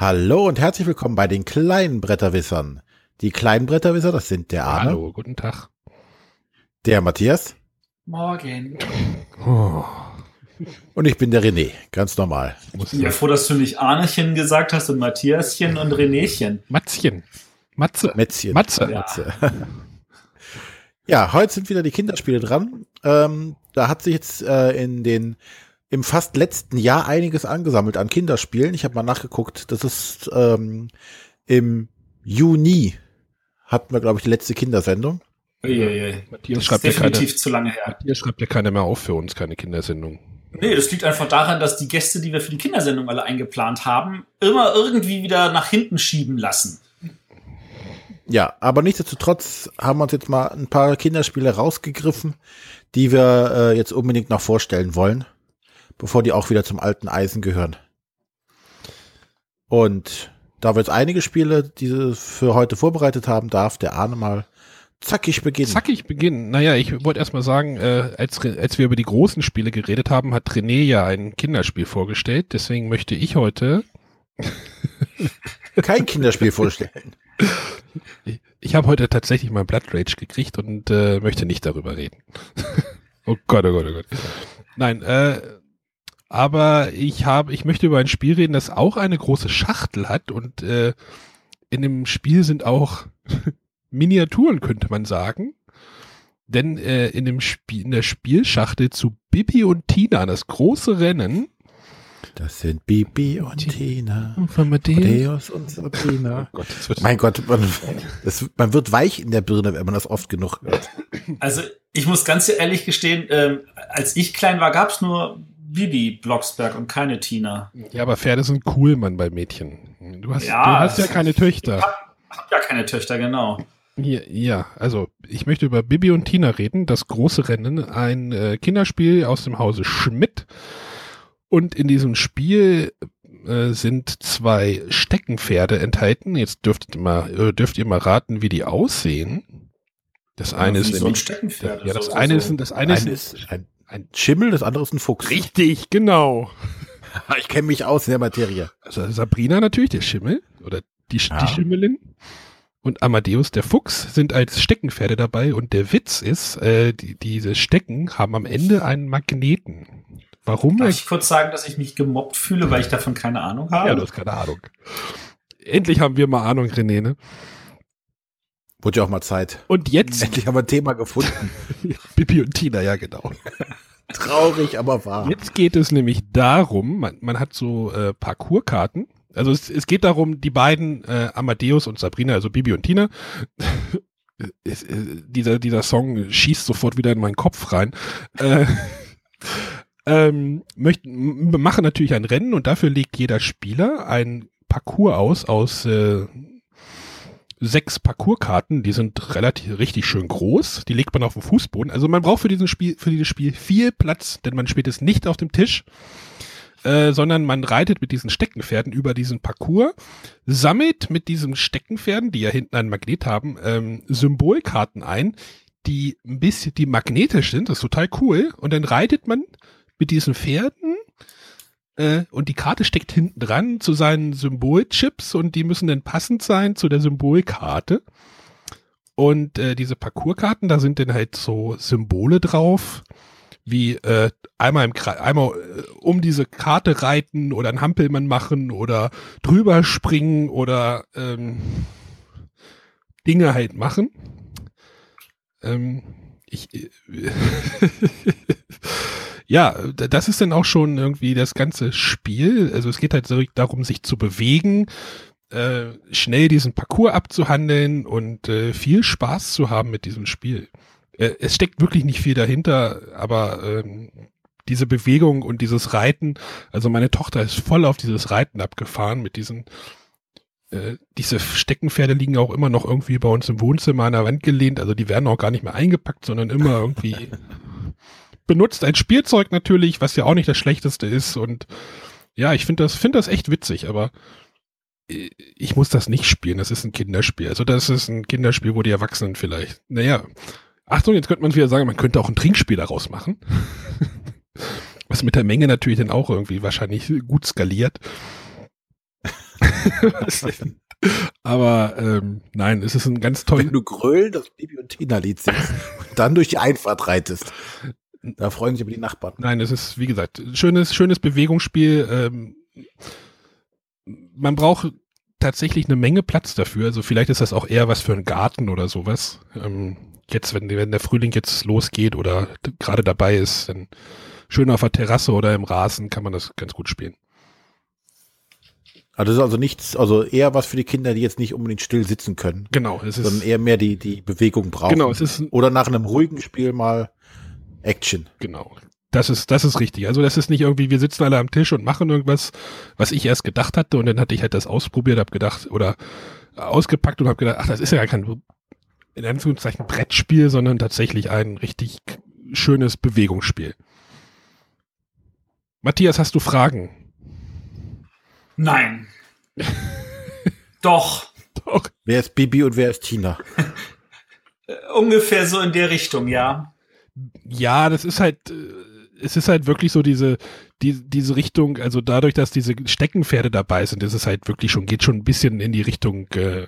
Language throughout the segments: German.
Hallo und herzlich willkommen bei den kleinen Bretterwissern. Die kleinen Bretterwisser, das sind der Arne. Hallo, guten Tag. Der Matthias. Morgen. Oh. Und ich bin der René, ganz normal. Ich bin ja froh, dass du nicht Arnechen gesagt hast und Matthiaschen und Renéchen. Matzchen. Matze. Mätzchen. Matze. Ja. Matze. ja, heute sind wieder die Kinderspiele dran. Ähm, da hat sich jetzt äh, in den im fast letzten Jahr einiges angesammelt an Kinderspielen. Ich habe mal nachgeguckt, das ist ähm, im Juni hatten wir, glaube ich, die letzte Kindersendung. Uiuiui. Matthias schreibt ja definitiv keine, zu lange her. Matthias schreibt ja keiner mehr auf für uns, keine Kindersendung. Nee, das liegt einfach daran, dass die Gäste, die wir für die Kindersendung alle eingeplant haben, immer irgendwie wieder nach hinten schieben lassen. Ja, aber nichtsdestotrotz haben wir uns jetzt mal ein paar Kinderspiele rausgegriffen, die wir äh, jetzt unbedingt noch vorstellen wollen, bevor die auch wieder zum alten Eisen gehören. Und da wir jetzt einige Spiele, die wir für heute vorbereitet haben, darf der Arne mal zackig beginnen. Zackig beginnen. Naja, ich wollte erst mal sagen, äh, als, als wir über die großen Spiele geredet haben, hat René ja ein Kinderspiel vorgestellt. Deswegen möchte ich heute kein Kinderspiel vorstellen. Ich, ich habe heute tatsächlich mal Blood Rage gekriegt und äh, möchte nicht darüber reden. oh Gott, oh Gott, oh Gott. Nein, äh, aber ich habe, ich möchte über ein Spiel reden, das auch eine große Schachtel hat und äh, in dem Spiel sind auch Miniaturen, könnte man sagen. Denn äh, in dem Spiel, in der Spielschachtel zu Bibi und Tina, das große Rennen. Das sind Bibi und Tina. Und von Matthäus und Sabrina. Oh Gott, mein Gott, man, das, man wird weich in der Birne, wenn man das oft genug hört. Also ich muss ganz ehrlich gestehen, ähm, als ich klein war, gab es nur Bibi Blocksberg und keine Tina. Ja, aber Pferde sind cool, Mann, bei Mädchen. Du hast ja, du hast ja keine Töchter. Ich hab, hab ja keine Töchter, genau. Ja, ja, also ich möchte über Bibi und Tina reden, das große Rennen, ein äh, Kinderspiel aus dem Hause Schmidt. Und in diesem Spiel äh, sind zwei Steckenpferde enthalten. Jetzt dürft ihr mal, äh, dürft ihr mal raten, wie die aussehen. Das eine ja, ist so ein Steckenpferd. Ja, das so, eine so. ist, das eine, eine ist, ist ein ein Schimmel, das andere ist ein Fuchs. Richtig, genau. ich kenne mich aus in der Materie. Also Sabrina natürlich, der Schimmel oder die, ja. die Schimmelin. Und Amadeus, der Fuchs, sind als Steckenpferde dabei. Und der Witz ist, äh, die, diese Stecken haben am Ende einen Magneten. Warum? Darf ich kurz sagen, dass ich mich gemobbt fühle, weil ich davon keine Ahnung habe? Ja, du hast keine Ahnung. Endlich haben wir mal Ahnung, René, ne? Wurde ja auch mal Zeit. Und jetzt? Endlich haben wir ein Thema gefunden. Bibi und Tina, ja genau. Traurig, aber wahr. Jetzt geht es nämlich darum, man, man hat so äh, Parcourskarten. Also es, es geht darum, die beiden, äh, Amadeus und Sabrina, also Bibi und Tina, es, äh, dieser, dieser Song schießt sofort wieder in meinen Kopf rein. Äh, ähm, möchten, machen natürlich ein Rennen und dafür legt jeder Spieler ein Parcours aus aus äh, sechs Parcourskarten, die sind relativ richtig schön groß. Die legt man auf den Fußboden. Also man braucht für diesen Spiel, für dieses Spiel viel Platz, denn man spielt es nicht auf dem Tisch, äh, sondern man reitet mit diesen Steckenpferden über diesen Parcours, sammelt mit diesen Steckenpferden, die ja hinten einen Magnet haben, ähm, Symbolkarten ein, die ein bisschen, die magnetisch sind. Das ist total cool. Und dann reitet man mit diesen Pferden äh, und die Karte steckt hinten dran zu seinen Symbolchips und die müssen dann passend sein zu der Symbolkarte. Und äh, diese Parcourskarten, da sind dann halt so Symbole drauf, wie äh, einmal, im, einmal äh, um diese Karte reiten oder ein Hampelmann machen oder drüber springen oder ähm, Dinge halt machen. Ähm, ich, äh, ja, das ist dann auch schon irgendwie das ganze Spiel. Also es geht halt so darum, sich zu bewegen, äh, schnell diesen Parcours abzuhandeln und äh, viel Spaß zu haben mit diesem Spiel. Äh, es steckt wirklich nicht viel dahinter, aber ähm, diese Bewegung und dieses Reiten, also meine Tochter ist voll auf dieses Reiten abgefahren mit diesen äh, diese Steckenpferde liegen auch immer noch irgendwie bei uns im Wohnzimmer an der Wand gelehnt, also die werden auch gar nicht mehr eingepackt, sondern immer irgendwie benutzt als Spielzeug natürlich, was ja auch nicht das Schlechteste ist. Und ja, ich finde das, finde das echt witzig, aber ich muss das nicht spielen. Das ist ein Kinderspiel. Also das ist ein Kinderspiel, wo die Erwachsenen vielleicht, naja, Achtung, jetzt könnte man wieder sagen, man könnte auch ein Trinkspiel daraus machen. was mit der Menge natürlich dann auch irgendwie wahrscheinlich gut skaliert. Aber ähm, nein, es ist ein ganz toll. Wenn du grölen das Bibi und Tina Lied singst und dann durch die Einfahrt reitest. Da freuen sich aber die Nachbarn. Nein, es ist, wie gesagt, schönes, schönes Bewegungsspiel. Ähm, man braucht tatsächlich eine Menge Platz dafür. Also vielleicht ist das auch eher was für einen Garten oder sowas. Ähm, jetzt, wenn, wenn der Frühling jetzt losgeht oder gerade dabei ist, dann schön auf der Terrasse oder im Rasen kann man das ganz gut spielen. Also das ist also nichts, also eher was für die Kinder, die jetzt nicht unbedingt still sitzen können. Genau, es ist sondern eher mehr die, die Bewegung brauchen. Genau, es ist oder nach einem ruhigen Spiel mal Action. Genau. Das ist, das ist richtig. Also das ist nicht irgendwie, wir sitzen alle am Tisch und machen irgendwas, was ich erst gedacht hatte und dann hatte ich halt das ausprobiert, habe gedacht oder ausgepackt und habe gedacht, ach, das ist ja gar kein in Anführungszeichen Brettspiel, sondern tatsächlich ein richtig schönes Bewegungsspiel. Matthias, hast du Fragen? Nein. Doch. Doch. Wer ist Bibi und wer ist Tina? Ungefähr so in der Richtung, ja. Ja, das ist halt, äh, es ist halt wirklich so diese, die, diese Richtung, also dadurch, dass diese Steckenpferde dabei sind, ist es halt wirklich schon, geht schon ein bisschen in die Richtung äh,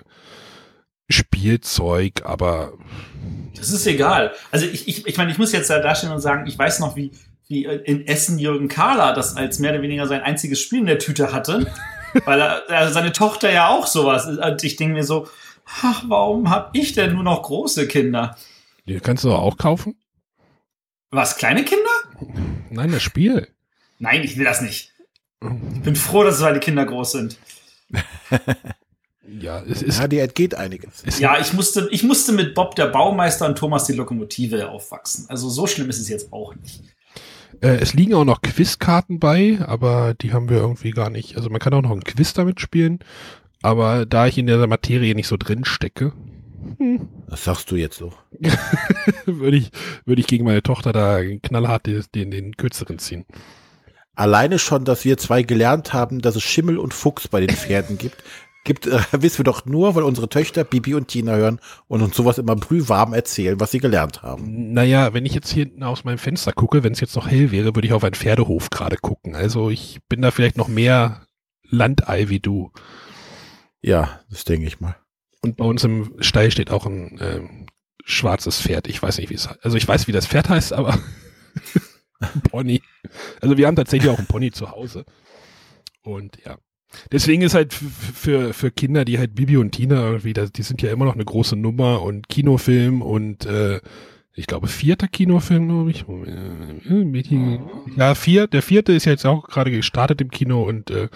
Spielzeug, aber. Das ist egal. Also ich, ich, ich meine, ich muss jetzt da dastehen und sagen, ich weiß noch, wie, wie in Essen Jürgen Kahler das als mehr oder weniger sein einziges Spiel in der Tüte hatte. weil er, also seine Tochter ja auch sowas ist. Und ich denke mir so, ach, warum habe ich denn nur noch große Kinder? Die kannst du auch kaufen? Was, kleine Kinder? Nein, das Spiel. Nein, ich will das nicht. Ich bin froh, dass es meine Kinder groß sind. ja, es ist. Ja, die entgeht einiges. Ja, ich musste, ich musste mit Bob der Baumeister und Thomas die Lokomotive aufwachsen. Also so schlimm ist es jetzt auch nicht. Äh, es liegen auch noch Quizkarten bei, aber die haben wir irgendwie gar nicht. Also man kann auch noch ein Quiz damit spielen, aber da ich in der Materie nicht so drin stecke, hm. Was sagst du jetzt so? würde ich, würde ich gegen meine Tochter da knallhart den, den, den kürzeren ziehen. Alleine schon, dass wir zwei gelernt haben, dass es Schimmel und Fuchs bei den Pferden gibt, gibt, äh, wissen wir doch nur, weil unsere Töchter Bibi und Tina hören und uns sowas immer brühwarm erzählen, was sie gelernt haben. Naja, wenn ich jetzt hier aus meinem Fenster gucke, wenn es jetzt noch hell wäre, würde ich auf einen Pferdehof gerade gucken. Also ich bin da vielleicht noch mehr Landei wie du. Ja, das denke ich mal. Und bei uns im Stall steht auch ein äh, schwarzes Pferd. Ich weiß nicht, wie es heißt. Also ich weiß, wie das Pferd heißt, aber Pony. Also wir haben tatsächlich auch ein Pony zu Hause. Und ja. Deswegen ist halt für, für Kinder, die halt Bibi und Tina irgendwie, die sind ja immer noch eine große Nummer und Kinofilm und äh, ich glaube vierter Kinofilm, glaube ich. Ja, vier. Der vierte ist jetzt auch gerade gestartet im Kino und äh,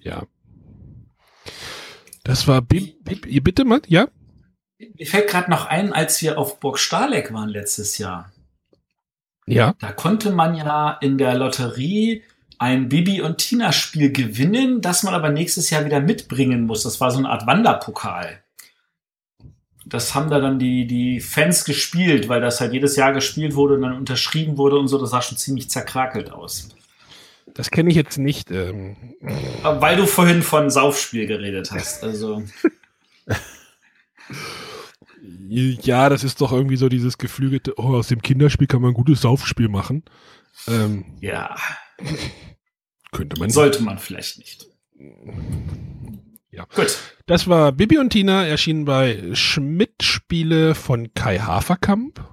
ja, das war Bib, Bib, ihr bitte mal, ja? Mir fällt gerade noch ein, als wir auf Burg Stahleck waren letztes Jahr. Ja. Da konnte man ja in der Lotterie ein Bibi und Tina Spiel gewinnen, das man aber nächstes Jahr wieder mitbringen muss. Das war so eine Art Wanderpokal. Das haben da dann die, die Fans gespielt, weil das halt jedes Jahr gespielt wurde und dann unterschrieben wurde und so. Das sah schon ziemlich zerkrakelt aus. Das kenne ich jetzt nicht. Ähm. Weil du vorhin von Saufspiel geredet hast. Also. ja, das ist doch irgendwie so dieses geflügelte, oh, aus dem Kinderspiel kann man ein gutes Saufspiel machen. Ähm, ja. Könnte man. Sollte man vielleicht nicht. Ja. Gut. Das war Bibi und Tina, erschienen bei Schmidt-Spiele von Kai Haferkamp.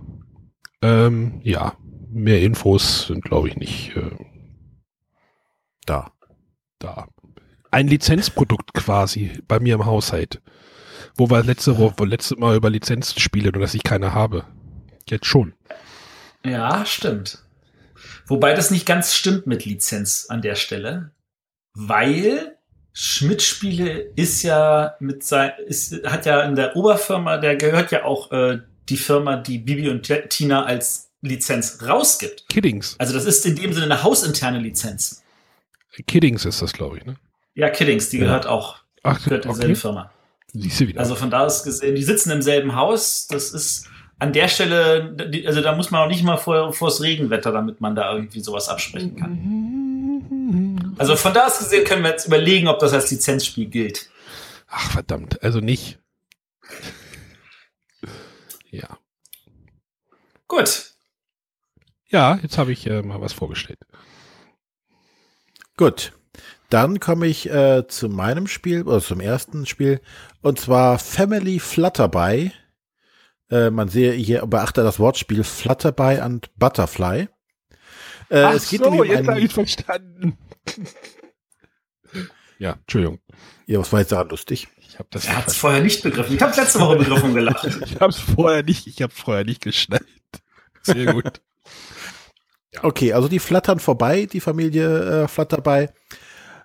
Ähm, ja, mehr Infos sind, glaube ich, nicht. Äh, da. Da. Ein Lizenzprodukt quasi bei mir im Haushalt. Wo wir letzte Woche, letzte Mal über Lizenz spielen und dass ich keine habe. Jetzt schon. Ja, stimmt. Wobei das nicht ganz stimmt mit Lizenz an der Stelle, weil Schmidt-Spiele ist ja mit sein, ist, hat ja in der Oberfirma, der gehört ja auch äh, die Firma, die Bibi und Tina als Lizenz rausgibt. Kiddings. Also das ist in dem Sinne eine hausinterne Lizenz. Kiddings ist das, glaube ich, ne? Ja, Kiddings, die ja. gehört auch. Ach, gehört derselben okay. Firma. Siehst du wieder. Also von da aus gesehen, die sitzen im selben Haus. Das ist an der Stelle, also da muss man auch nicht mal vor, vors Regenwetter, damit man da irgendwie sowas absprechen kann. Also von da aus gesehen können wir jetzt überlegen, ob das als Lizenzspiel gilt. Ach verdammt, also nicht. ja. Gut. Ja, jetzt habe ich äh, mal was vorgestellt. Gut. Dann komme ich äh, zu meinem Spiel, oder zum ersten Spiel, und zwar Family Flutterby. Äh, man sehe hier, beachte das Wortspiel Flutterby und Butterfly. Äh, Ach es geht so, um jetzt habe ich verstanden. ja, Entschuldigung. Ja, was war jetzt daran lustig? Ich hab das er hat es vorher nicht begriffen. Ich habe letzte Woche begriffen und gelacht. ich habe es vorher nicht, ich habe vorher nicht geschnallt. Sehr gut. ja. Okay, also die flattern vorbei, die Familie äh, flattert bei.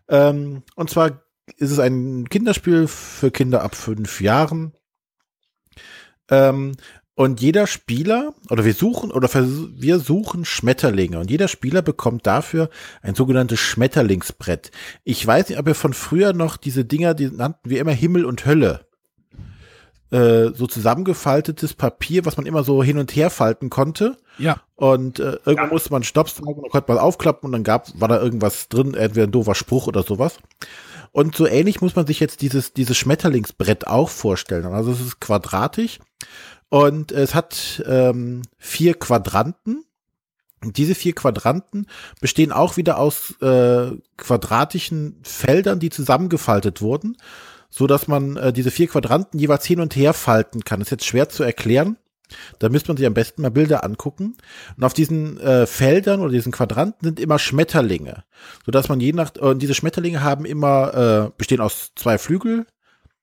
Ähm, und zwar ist es ein Kinderspiel für Kinder ab fünf Jahren. Ähm, und jeder Spieler, oder wir suchen, oder wir suchen Schmetterlinge. Und jeder Spieler bekommt dafür ein sogenanntes Schmetterlingsbrett. Ich weiß nicht, ob ihr von früher noch diese Dinger, die nannten wir immer Himmel und Hölle. Äh, so zusammengefaltetes Papier, was man immer so hin und her falten konnte. Ja. Und äh, irgendwann ja. musste man Stopp sagen, dann konnte man aufklappen und dann gab, war da irgendwas drin, entweder ein doofer Spruch oder sowas. Und so ähnlich muss man sich jetzt dieses, dieses Schmetterlingsbrett auch vorstellen. Also es ist quadratisch und es hat ähm, vier Quadranten. Und diese vier Quadranten bestehen auch wieder aus äh, quadratischen Feldern, die zusammengefaltet wurden, so dass man äh, diese vier Quadranten jeweils hin und her falten kann. Das ist jetzt schwer zu erklären. Da müsste man sich am besten mal Bilder angucken. Und auf diesen äh, Feldern oder diesen Quadranten sind immer Schmetterlinge, so dass man je nach und diese Schmetterlinge haben immer äh, bestehen aus zwei Flügel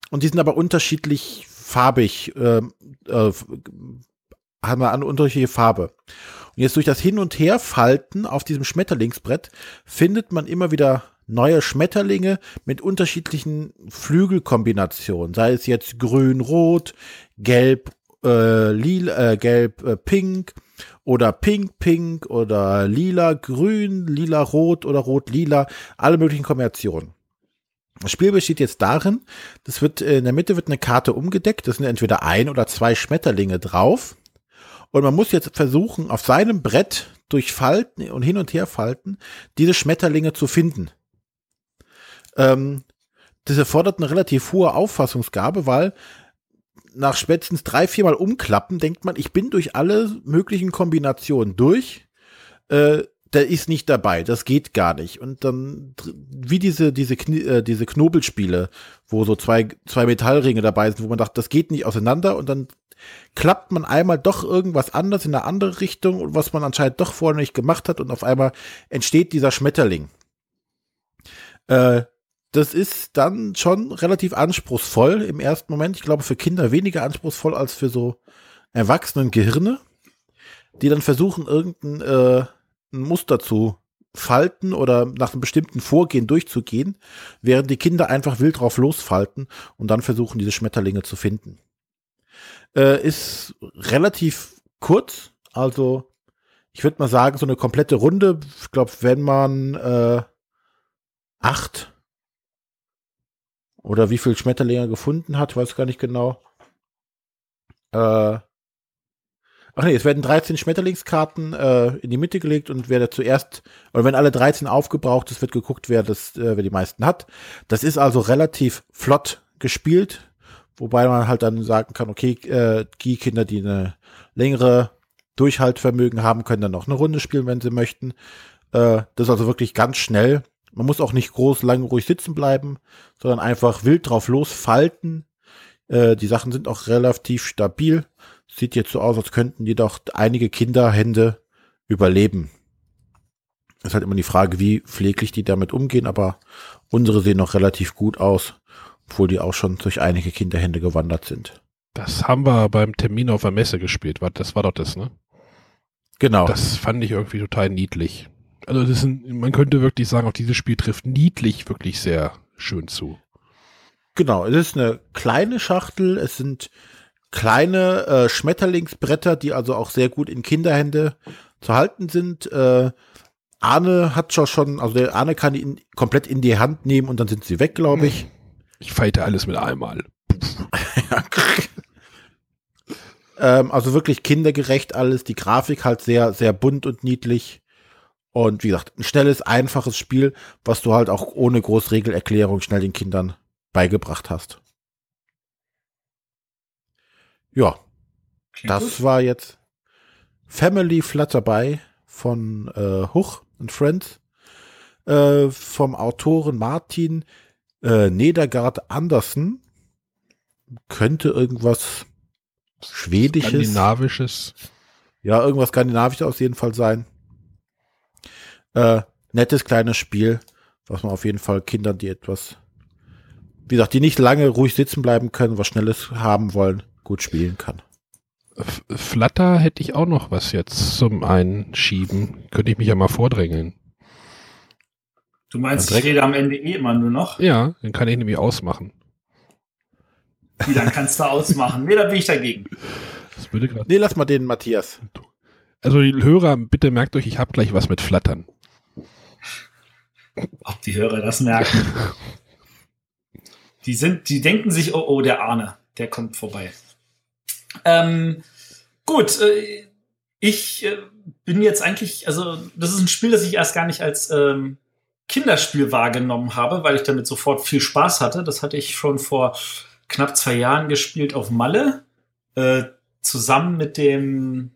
und die sind aber unterschiedlich farbig, äh, äh, haben eine unterschiedliche Farbe. Und jetzt durch das Hin- und Herfalten auf diesem Schmetterlingsbrett findet man immer wieder neue Schmetterlinge mit unterschiedlichen Flügelkombinationen, sei es jetzt grün, rot, gelb, äh, lila, äh, gelb, äh, pink oder pink, pink oder lila, grün, lila, rot oder rot, lila, alle möglichen Kombinationen. Das Spiel besteht jetzt darin, das wird in der Mitte wird eine Karte umgedeckt, das sind entweder ein oder zwei Schmetterlinge drauf. Und man muss jetzt versuchen, auf seinem Brett durch Falten und hin und her falten, diese Schmetterlinge zu finden. Ähm, das erfordert eine relativ hohe Auffassungsgabe, weil nach spätestens drei, viermal umklappen, denkt man, ich bin durch alle möglichen Kombinationen durch. Äh, der ist nicht dabei, das geht gar nicht. Und dann, wie diese, diese, äh, diese Knobelspiele, wo so zwei, zwei Metallringe dabei sind, wo man dachte, das geht nicht auseinander und dann klappt man einmal doch irgendwas anders in eine andere Richtung, was man anscheinend doch vorher nicht gemacht hat und auf einmal entsteht dieser Schmetterling. Äh, das ist dann schon relativ anspruchsvoll im ersten Moment. Ich glaube, für Kinder weniger anspruchsvoll als für so erwachsenen Gehirne, die dann versuchen, irgendein äh, Muster zu falten oder nach einem bestimmten Vorgehen durchzugehen, während die Kinder einfach wild drauf losfalten und dann versuchen, diese Schmetterlinge zu finden. Äh, ist relativ kurz, also ich würde mal sagen, so eine komplette Runde, ich glaube, wenn man äh, acht oder wie viel Schmetterlinge gefunden hat, weiß gar nicht genau. Äh, Ach nee, es werden 13 Schmetterlingskarten äh, in die Mitte gelegt und wer da zuerst, oder wenn alle 13 aufgebraucht ist, wird geguckt, wer das, äh, wer die meisten hat. Das ist also relativ flott gespielt, wobei man halt dann sagen kann, okay, äh, die Kinder, die eine längere Durchhaltvermögen haben, können dann noch eine Runde spielen, wenn sie möchten. Äh, das ist also wirklich ganz schnell. Man muss auch nicht groß lang ruhig sitzen bleiben, sondern einfach wild drauf losfalten. Äh, die Sachen sind auch relativ stabil sieht jetzt so aus, als könnten die doch einige Kinderhände überleben. Ist halt immer die Frage, wie pfleglich die damit umgehen, aber unsere sehen noch relativ gut aus, obwohl die auch schon durch einige Kinderhände gewandert sind. Das haben wir beim Termin auf der Messe gespielt. Das war doch das, ne? Genau. Das fand ich irgendwie total niedlich. Also das ist ein, man könnte wirklich sagen, auch dieses Spiel trifft niedlich wirklich sehr schön zu. Genau, es ist eine kleine Schachtel, es sind kleine äh, Schmetterlingsbretter, die also auch sehr gut in Kinderhände zu halten sind. Äh, Arne hat schon, also der Arne kann in, komplett in die Hand nehmen und dann sind sie weg, glaube ich. Ich fighte alles mit einmal. ähm, also wirklich kindergerecht alles. Die Grafik halt sehr, sehr bunt und niedlich. Und wie gesagt, ein schnelles, einfaches Spiel, was du halt auch ohne Großregelerklärung schnell den Kindern beigebracht hast. Ja, Klingt das gut. war jetzt Family Flutterby von äh, Huch und Friends. äh, vom Autoren Martin äh, Nedergaard Andersen. Könnte irgendwas Schwedisches. Skandinavisches. Ja, irgendwas Skandinavisches auf jeden Fall sein. Äh, nettes kleines Spiel, was man auf jeden Fall Kindern, die etwas, wie gesagt, die nicht lange ruhig sitzen bleiben können, was Schnelles haben wollen, gut spielen kann. F Flutter hätte ich auch noch was jetzt zum Einschieben. Könnte ich mich ja mal vordrängeln. Du meinst, ich rede am Ende eh immer nur noch? Ja, den kann ich nämlich ausmachen. Wie, dann kannst du ausmachen. Nee, da bin ich dagegen. Das würde. Nee, lass mal den Matthias. Also die Hörer, bitte merkt euch, ich habe gleich was mit Flattern. Ob die Hörer das merken. Die sind, die denken sich, oh, oh, der Arne, der kommt vorbei. Ähm, gut, äh, ich äh, bin jetzt eigentlich, also das ist ein Spiel, das ich erst gar nicht als ähm, Kinderspiel wahrgenommen habe, weil ich damit sofort viel Spaß hatte. Das hatte ich schon vor knapp zwei Jahren gespielt auf Malle, äh, zusammen mit dem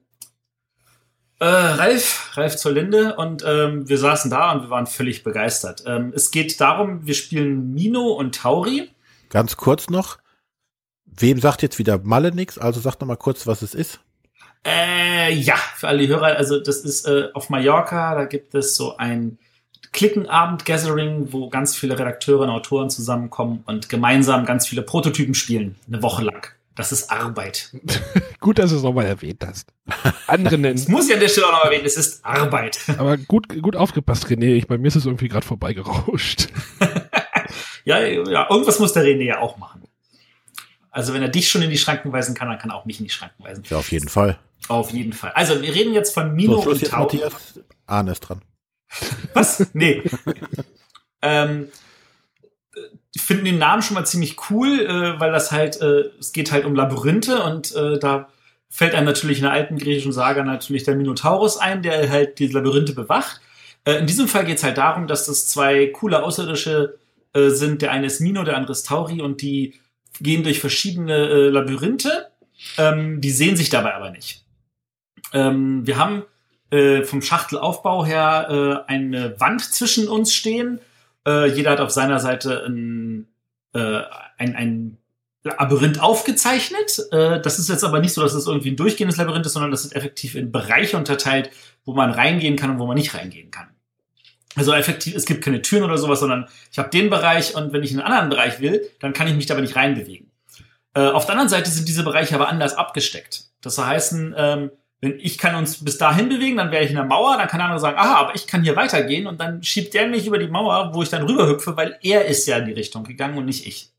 äh, Ralf, Ralf zur Linde und ähm, wir saßen da und wir waren völlig begeistert. Ähm, es geht darum, wir spielen Mino und Tauri. Ganz kurz noch. Wem sagt jetzt wieder Malle nix? Also sag noch mal kurz, was es ist. Äh, ja, für alle Hörer, also das ist äh, auf Mallorca, da gibt es so ein Klickenabend-Gathering, wo ganz viele Redakteure und Autoren zusammenkommen und gemeinsam ganz viele Prototypen spielen, eine Woche lang. Das ist Arbeit. Gut, dass du es nochmal erwähnt hast. Andere Das nennen. muss ich an der Stelle auch noch erwähnen, es ist Arbeit. Aber gut, gut aufgepasst, René. Ich, bei mir ist es irgendwie gerade vorbeigerauscht. Ja, ja, irgendwas muss der René ja auch machen. Also wenn er dich schon in die Schranken weisen kann, dann kann er auch mich in die Schranken weisen. Ja, auf jeden Fall. Auf jeden Fall. Also wir reden jetzt von Mino So, und Tau. Matthias. Arne ist dran. Was? Nee. ähm, ich finde den Namen schon mal ziemlich cool, äh, weil das halt, äh, es geht halt um Labyrinthe und äh, da fällt einem natürlich in der alten griechischen Saga natürlich der Minotaurus ein, der halt diese Labyrinthe bewacht. Äh, in diesem Fall geht es halt darum, dass das zwei coole Außerirdische äh, sind. Der eine ist Mino, der andere ist Tauri und die gehen durch verschiedene äh, Labyrinthe. Ähm, die sehen sich dabei aber nicht. Ähm, wir haben vom Schachtelaufbau her eine Wand zwischen uns stehen. Äh, jeder hat auf seiner Seite ein, äh, ein, ein Labyrinth aufgezeichnet. Äh, das ist jetzt aber nicht so, dass es irgendwie ein durchgehendes Labyrinth ist, sondern das ist effektiv in Bereiche unterteilt, wo man reingehen kann und wo man nicht reingehen kann. Also effektiv, es gibt keine Türen oder sowas, sondern ich habe den Bereich und wenn ich in einen anderen Bereich will, dann kann ich mich dabei nicht reinbewegen. Äh, auf der anderen Seite sind diese Bereiche aber anders abgesteckt. Das heißt, ähm, wenn ich kann uns bis dahin bewegen, dann wäre ich in der Mauer, dann kann der andere sagen, aha, aber ich kann hier weitergehen und dann schiebt der mich über die Mauer, wo ich dann rüberhüpfe, weil er ist ja in die Richtung gegangen und nicht ich.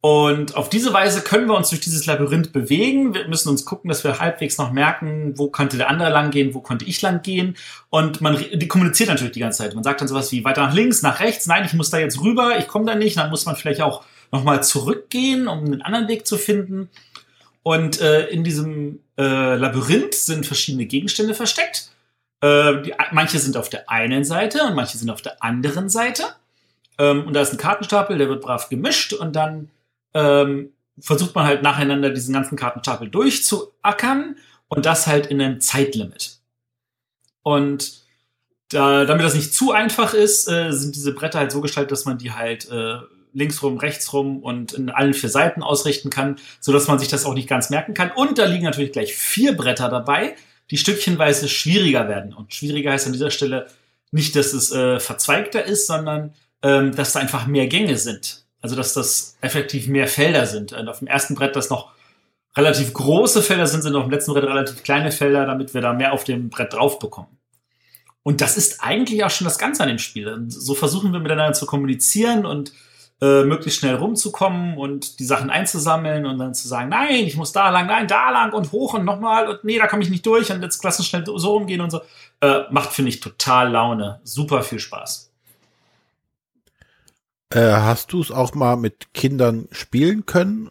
Und auf diese Weise können wir uns durch dieses Labyrinth bewegen. Wir müssen uns gucken, dass wir halbwegs noch merken, wo könnte der andere lang gehen, wo konnte ich lang gehen. Und man die kommuniziert natürlich die ganze Zeit. Man sagt dann sowas wie weiter nach links, nach rechts. Nein, ich muss da jetzt rüber, ich komme da nicht. Dann muss man vielleicht auch nochmal zurückgehen, um einen anderen Weg zu finden. Und äh, in diesem äh, Labyrinth sind verschiedene Gegenstände versteckt. Äh, die, manche sind auf der einen Seite und manche sind auf der anderen Seite. Ähm, und da ist ein Kartenstapel, der wird brav gemischt und dann ähm, versucht man halt nacheinander diesen ganzen Kartenstapel durchzuackern und das halt in einem Zeitlimit. Und da, damit das nicht zu einfach ist, äh, sind diese Bretter halt so gestaltet, dass man die halt äh, links rum, rechts rum und in allen vier Seiten ausrichten kann, so dass man sich das auch nicht ganz merken kann. Und da liegen natürlich gleich vier Bretter dabei, die stückchenweise schwieriger werden. Und schwieriger heißt an dieser Stelle nicht, dass es äh, verzweigter ist, sondern ähm, dass da einfach mehr Gänge sind. Also dass das effektiv mehr Felder sind. Und auf dem ersten Brett, das noch relativ große Felder sind, sind auf dem letzten Brett relativ kleine Felder, damit wir da mehr auf dem Brett drauf bekommen. Und das ist eigentlich auch schon das Ganze an dem Spiel. Und so versuchen wir miteinander zu kommunizieren und äh, möglichst schnell rumzukommen und die Sachen einzusammeln und dann zu sagen, nein, ich muss da lang, nein, da lang und hoch und nochmal und nee, da komme ich nicht durch und jetzt lass uns schnell so rumgehen und so. Äh, macht, finde ich, total Laune. Super viel Spaß. Äh, hast du es auch mal mit Kindern spielen können?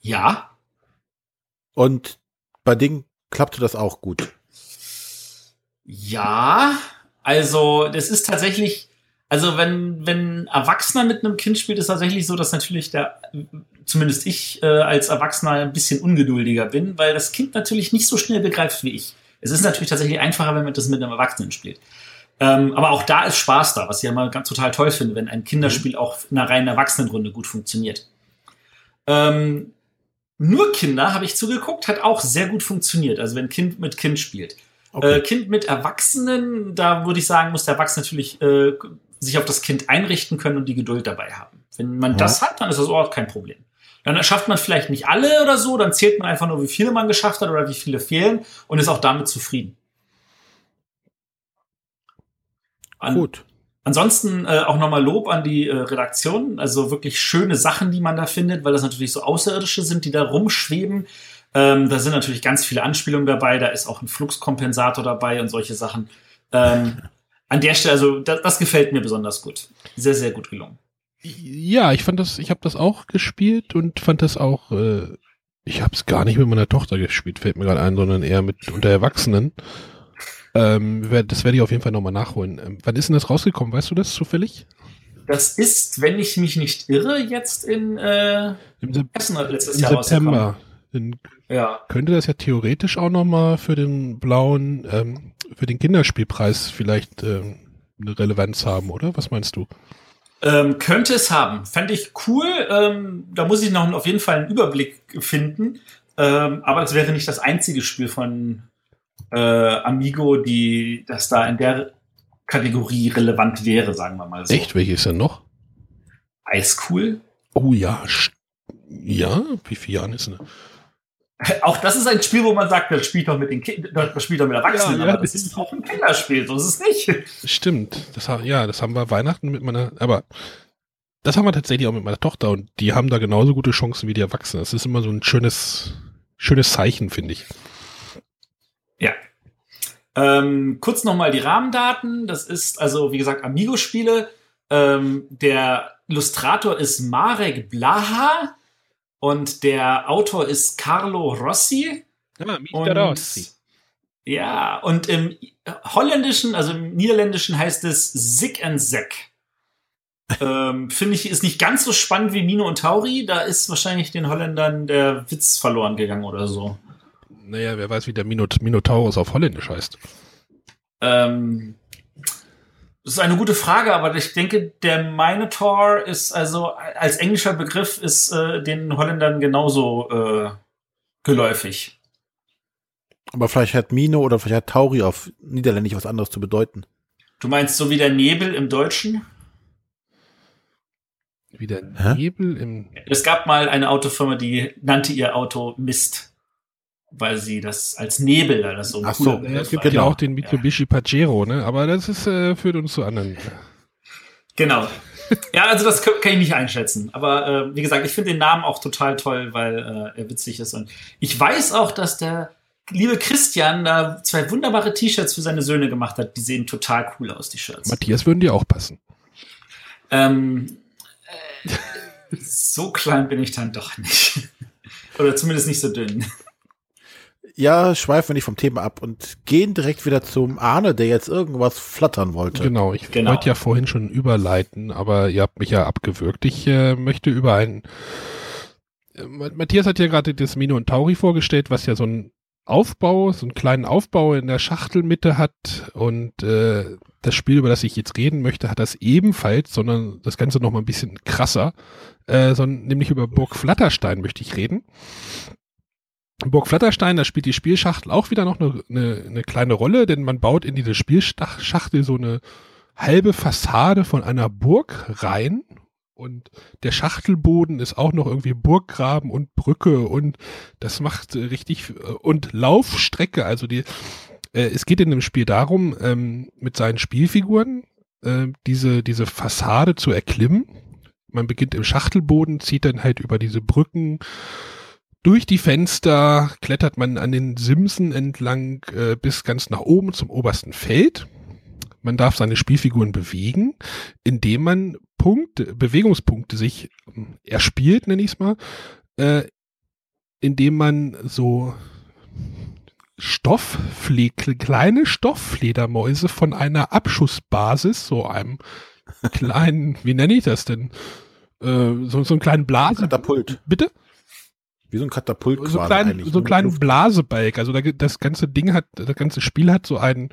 Ja, Und bei Ding klappte das auch gut. Ja, also das ist tatsächlich, also wenn, wenn ein Erwachsener mit einem Kind spielt, ist tatsächlich so, dass natürlich der, zumindest ich äh, als Erwachsener ein bisschen ungeduldiger bin, weil das Kind natürlich nicht so schnell begreift wie ich. Es ist natürlich tatsächlich einfacher, wenn man das mit einem Erwachsenen spielt. Ähm, aber auch da ist Spaß da, was ich ja mal ganz total toll finde, wenn ein Kinderspiel auch in einer reinen Erwachsenenrunde gut funktioniert. Ähm, nur Kinder, habe ich zugeguckt, hat auch sehr gut funktioniert. Also wenn Kind mit Kind spielt. Okay. Äh, kind mit Erwachsenen, da würde ich sagen, muss der Erwachsene natürlich äh, sich auf das Kind einrichten können und die Geduld dabei haben. Wenn man ja. das hat, dann ist das auch kein Problem. Dann schafft man vielleicht nicht alle oder so, dann zählt man einfach nur, wie viele man geschafft hat oder wie viele fehlen und ist auch damit zufrieden. An, Gut. Ansonsten äh, auch nochmal Lob an die äh, Redaktion. Also wirklich schöne Sachen, die man da findet, weil das natürlich so Außerirdische sind, die da rumschweben. Ähm, da sind natürlich ganz viele Anspielungen dabei. Da ist auch ein Fluxkompensator dabei und solche Sachen. Ähm, an der Stelle, also das, das gefällt mir besonders gut. Sehr, sehr gut gelungen. Ja, ich fand das, ich habe das auch gespielt und fand das auch, äh, ich habe es gar nicht mit meiner Tochter gespielt, fällt mir gerade ein, sondern eher mit unter Erwachsenen. Ähm, das werde ich auf jeden Fall nochmal nachholen. Ähm, wann ist denn das rausgekommen? Weißt du das zufällig? Das ist, wenn ich mich nicht irre, jetzt in äh, Im, Sep letztes im Jahr September. In, ja. Könnte das ja theoretisch auch nochmal für den blauen, ähm, für den Kinderspielpreis vielleicht ähm, eine Relevanz haben, oder? Was meinst du? Ähm, könnte es haben. Fände ich cool. Ähm, da muss ich noch auf jeden Fall einen Überblick finden. Ähm, aber es wäre nicht das einzige Spiel von äh, Amigo, die das da in der Kategorie relevant wäre, sagen wir mal so. Echt? Welches denn noch? Ice Cool. Oh ja, ja, wie viele Jahre ist denn? Auch das ist ein Spiel, wo man sagt, das spielt doch mit den Kindern, das spielt doch mit Erwachsenen, ja, ja, aber das ist auch ein Kinderspiel, so ist es nicht. Stimmt, das, ja, das haben wir Weihnachten mit meiner, aber das haben wir tatsächlich auch mit meiner Tochter und die haben da genauso gute Chancen wie die Erwachsenen. Das ist immer so ein schönes, schönes Zeichen, finde ich. Ja. Ähm, kurz nochmal die Rahmendaten. Das ist also, wie gesagt, Amigo-Spiele. Ähm, der Illustrator ist Marek Blaha und der Autor ist Carlo Rossi. Ah, Rossi. Ja, und im Holländischen, also im Niederländischen heißt es Sick and Zack. ähm, Finde ich, ist nicht ganz so spannend wie Mino und Tauri. Da ist wahrscheinlich den Holländern der Witz verloren gegangen oder so. Naja, wer weiß, wie der Minot Minotaurus auf Holländisch heißt. Ähm, das ist eine gute Frage, aber ich denke, der Minotaur ist also als englischer Begriff ist äh, den Holländern genauso äh, geläufig. Aber vielleicht hat Mino oder vielleicht hat Tauri auf Niederländisch was anderes zu bedeuten. Du meinst so wie der Nebel im Deutschen? Wie der Hä? Nebel im. Es gab mal eine Autofirma, die nannte ihr Auto Mist weil sie das als Nebel, das so ein Ach so, es gibt ja auch den Mitsubishi ja. Pajero, ne? Aber das ist äh, führt uns zu anderen. Genau. Ja, also das kann ich nicht einschätzen. Aber äh, wie gesagt, ich finde den Namen auch total toll, weil äh, er witzig ist. Und ich weiß auch, dass der liebe Christian da zwei wunderbare T-Shirts für seine Söhne gemacht hat. Die sehen total cool aus, die Shirts. Matthias würden dir auch passen. Ähm, äh, so klein bin ich dann doch nicht. Oder zumindest nicht so dünn ja, schweifen wir nicht vom Thema ab und gehen direkt wieder zum Arne, der jetzt irgendwas flattern wollte. Genau, ich genau. wollte ja vorhin schon überleiten, aber ihr habt mich ja abgewürgt. Ich äh, möchte über einen äh, Matthias hat ja gerade das Mino und Tauri vorgestellt, was ja so ein Aufbau, so einen kleinen Aufbau in der Schachtelmitte hat und äh, das Spiel, über das ich jetzt reden möchte, hat das ebenfalls, sondern das Ganze noch mal ein bisschen krasser, äh, sondern nämlich über Burg Flatterstein möchte ich reden. Burg Flatterstein, da spielt die Spielschachtel auch wieder noch eine, eine, eine kleine Rolle, denn man baut in diese Spielschachtel so eine halbe Fassade von einer Burg rein und der Schachtelboden ist auch noch irgendwie Burggraben und Brücke und das macht richtig und Laufstrecke, also die äh, es geht in dem Spiel darum, ähm, mit seinen Spielfiguren äh, diese diese Fassade zu erklimmen. Man beginnt im Schachtelboden, zieht dann halt über diese Brücken durch die Fenster klettert man an den Simsen entlang äh, bis ganz nach oben zum obersten Feld. Man darf seine Spielfiguren bewegen, indem man Punkte, Bewegungspunkte sich ähm, erspielt, nenne ich es mal, äh, indem man so Stofffle kleine Stofffledermäuse von einer Abschussbasis, so einem kleinen, wie nenne ich das denn? Äh, so, so einen kleinen Blasen. Katapult. Bitte? Wie so ein Katapult so quasi klein, So einen kleinen Blasebalg. Also das ganze Ding hat, das ganze Spiel hat so einen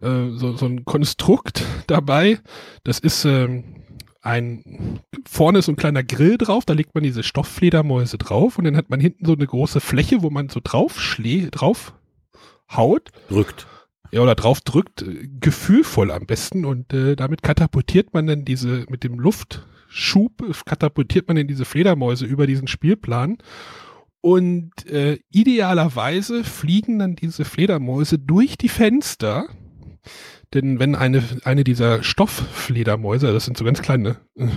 äh, so, so ein Konstrukt dabei. Das ist ähm, ein, vorne ist so ein kleiner Grill drauf, da legt man diese Stofffledermäuse drauf und dann hat man hinten so eine große Fläche, wo man so drauf drauf haut. Drückt. Ja, oder drauf drückt, äh, gefühlvoll am besten und äh, damit katapultiert man dann diese, mit dem Luftschub, katapultiert man dann diese Fledermäuse über diesen Spielplan und äh, idealerweise fliegen dann diese Fledermäuse durch die Fenster. Denn wenn eine, eine dieser Stofffledermäuse, das sind so ganz kleine äh,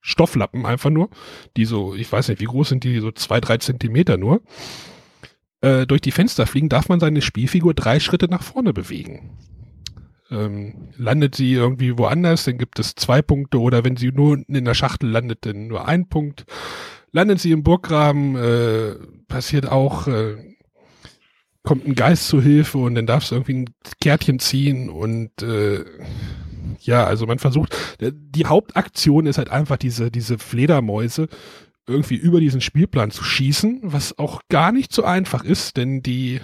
Stofflappen einfach nur, die so, ich weiß nicht, wie groß sind die, so zwei, drei Zentimeter nur, äh, durch die Fenster fliegen, darf man seine Spielfigur drei Schritte nach vorne bewegen. Ähm, landet sie irgendwie woanders, dann gibt es zwei Punkte oder wenn sie nur in der Schachtel landet, dann nur ein Punkt. Landet sie im Burggraben, äh, passiert auch, äh, kommt ein Geist zu Hilfe und dann darfst du irgendwie ein Kärtchen ziehen und äh, ja, also man versucht, äh, die Hauptaktion ist halt einfach diese, diese Fledermäuse irgendwie über diesen Spielplan zu schießen, was auch gar nicht so einfach ist, denn die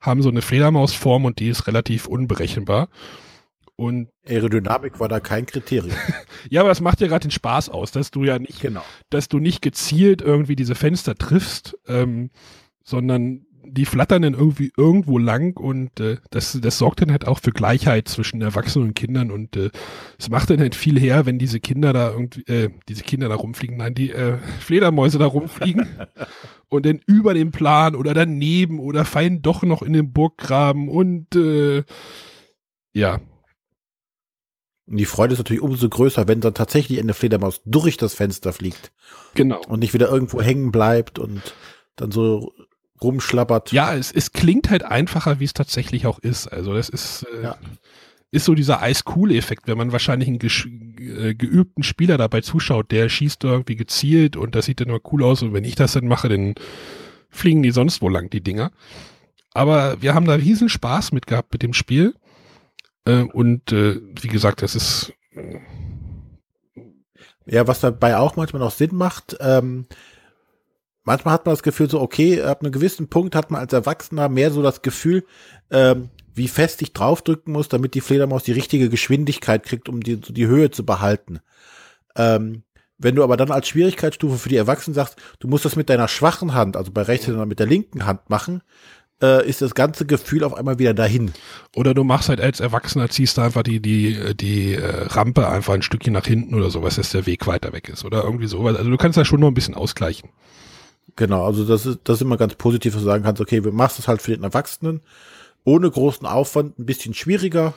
haben so eine Fledermausform und die ist relativ unberechenbar. Und Aerodynamik war da kein Kriterium. ja, aber das macht ja gerade den Spaß aus, dass du ja nicht, genau. dass du nicht gezielt irgendwie diese Fenster triffst, ähm, sondern die flattern dann irgendwie irgendwo lang und äh, das, das sorgt dann halt auch für Gleichheit zwischen Erwachsenen und Kindern und äh, es macht dann halt viel her, wenn diese Kinder da irgendwie, äh, diese Kinder da rumfliegen, nein, die äh, Fledermäuse da rumfliegen und dann über dem Plan oder daneben oder fallen doch noch in den Burggraben und äh, ja, und die Freude ist natürlich umso größer, wenn dann tatsächlich eine Fledermaus durch das Fenster fliegt. Genau. Und nicht wieder irgendwo hängen bleibt und dann so rumschlappert. Ja, es, es klingt halt einfacher, wie es tatsächlich auch ist. Also das ist, äh, ja. ist so dieser Eis-Cool-Effekt, wenn man wahrscheinlich einen äh, geübten Spieler dabei zuschaut, der schießt irgendwie gezielt und das sieht dann immer cool aus und wenn ich das dann mache, dann fliegen die sonst wo lang, die Dinger. Aber wir haben da riesen Spaß mit gehabt mit dem Spiel. Äh, und äh, wie gesagt, das ist. Äh, ja, was dabei auch manchmal noch Sinn macht, ähm, manchmal hat man das Gefühl so, okay, ab einem gewissen Punkt hat man als Erwachsener mehr so das Gefühl, ähm, wie fest ich draufdrücken muss, damit die Fledermaus die richtige Geschwindigkeit kriegt, um die, die Höhe zu behalten. Ähm, wenn du aber dann als Schwierigkeitsstufe für die Erwachsenen sagst, du musst das mit deiner schwachen Hand, also bei Rechtshändern mit der linken Hand machen, äh, ist das ganze Gefühl auf einmal wieder dahin. Oder du machst halt als Erwachsener, ziehst du einfach die, die, die äh, Rampe einfach ein Stückchen nach hinten oder sowas, dass der Weg weiter weg ist oder irgendwie sowas. Also du kannst da schon noch ein bisschen ausgleichen. Genau, also das ist, das ist immer ganz positiv, dass du sagen kannst, okay, wir machst es halt für den Erwachsenen ohne großen Aufwand, ein bisschen schwieriger,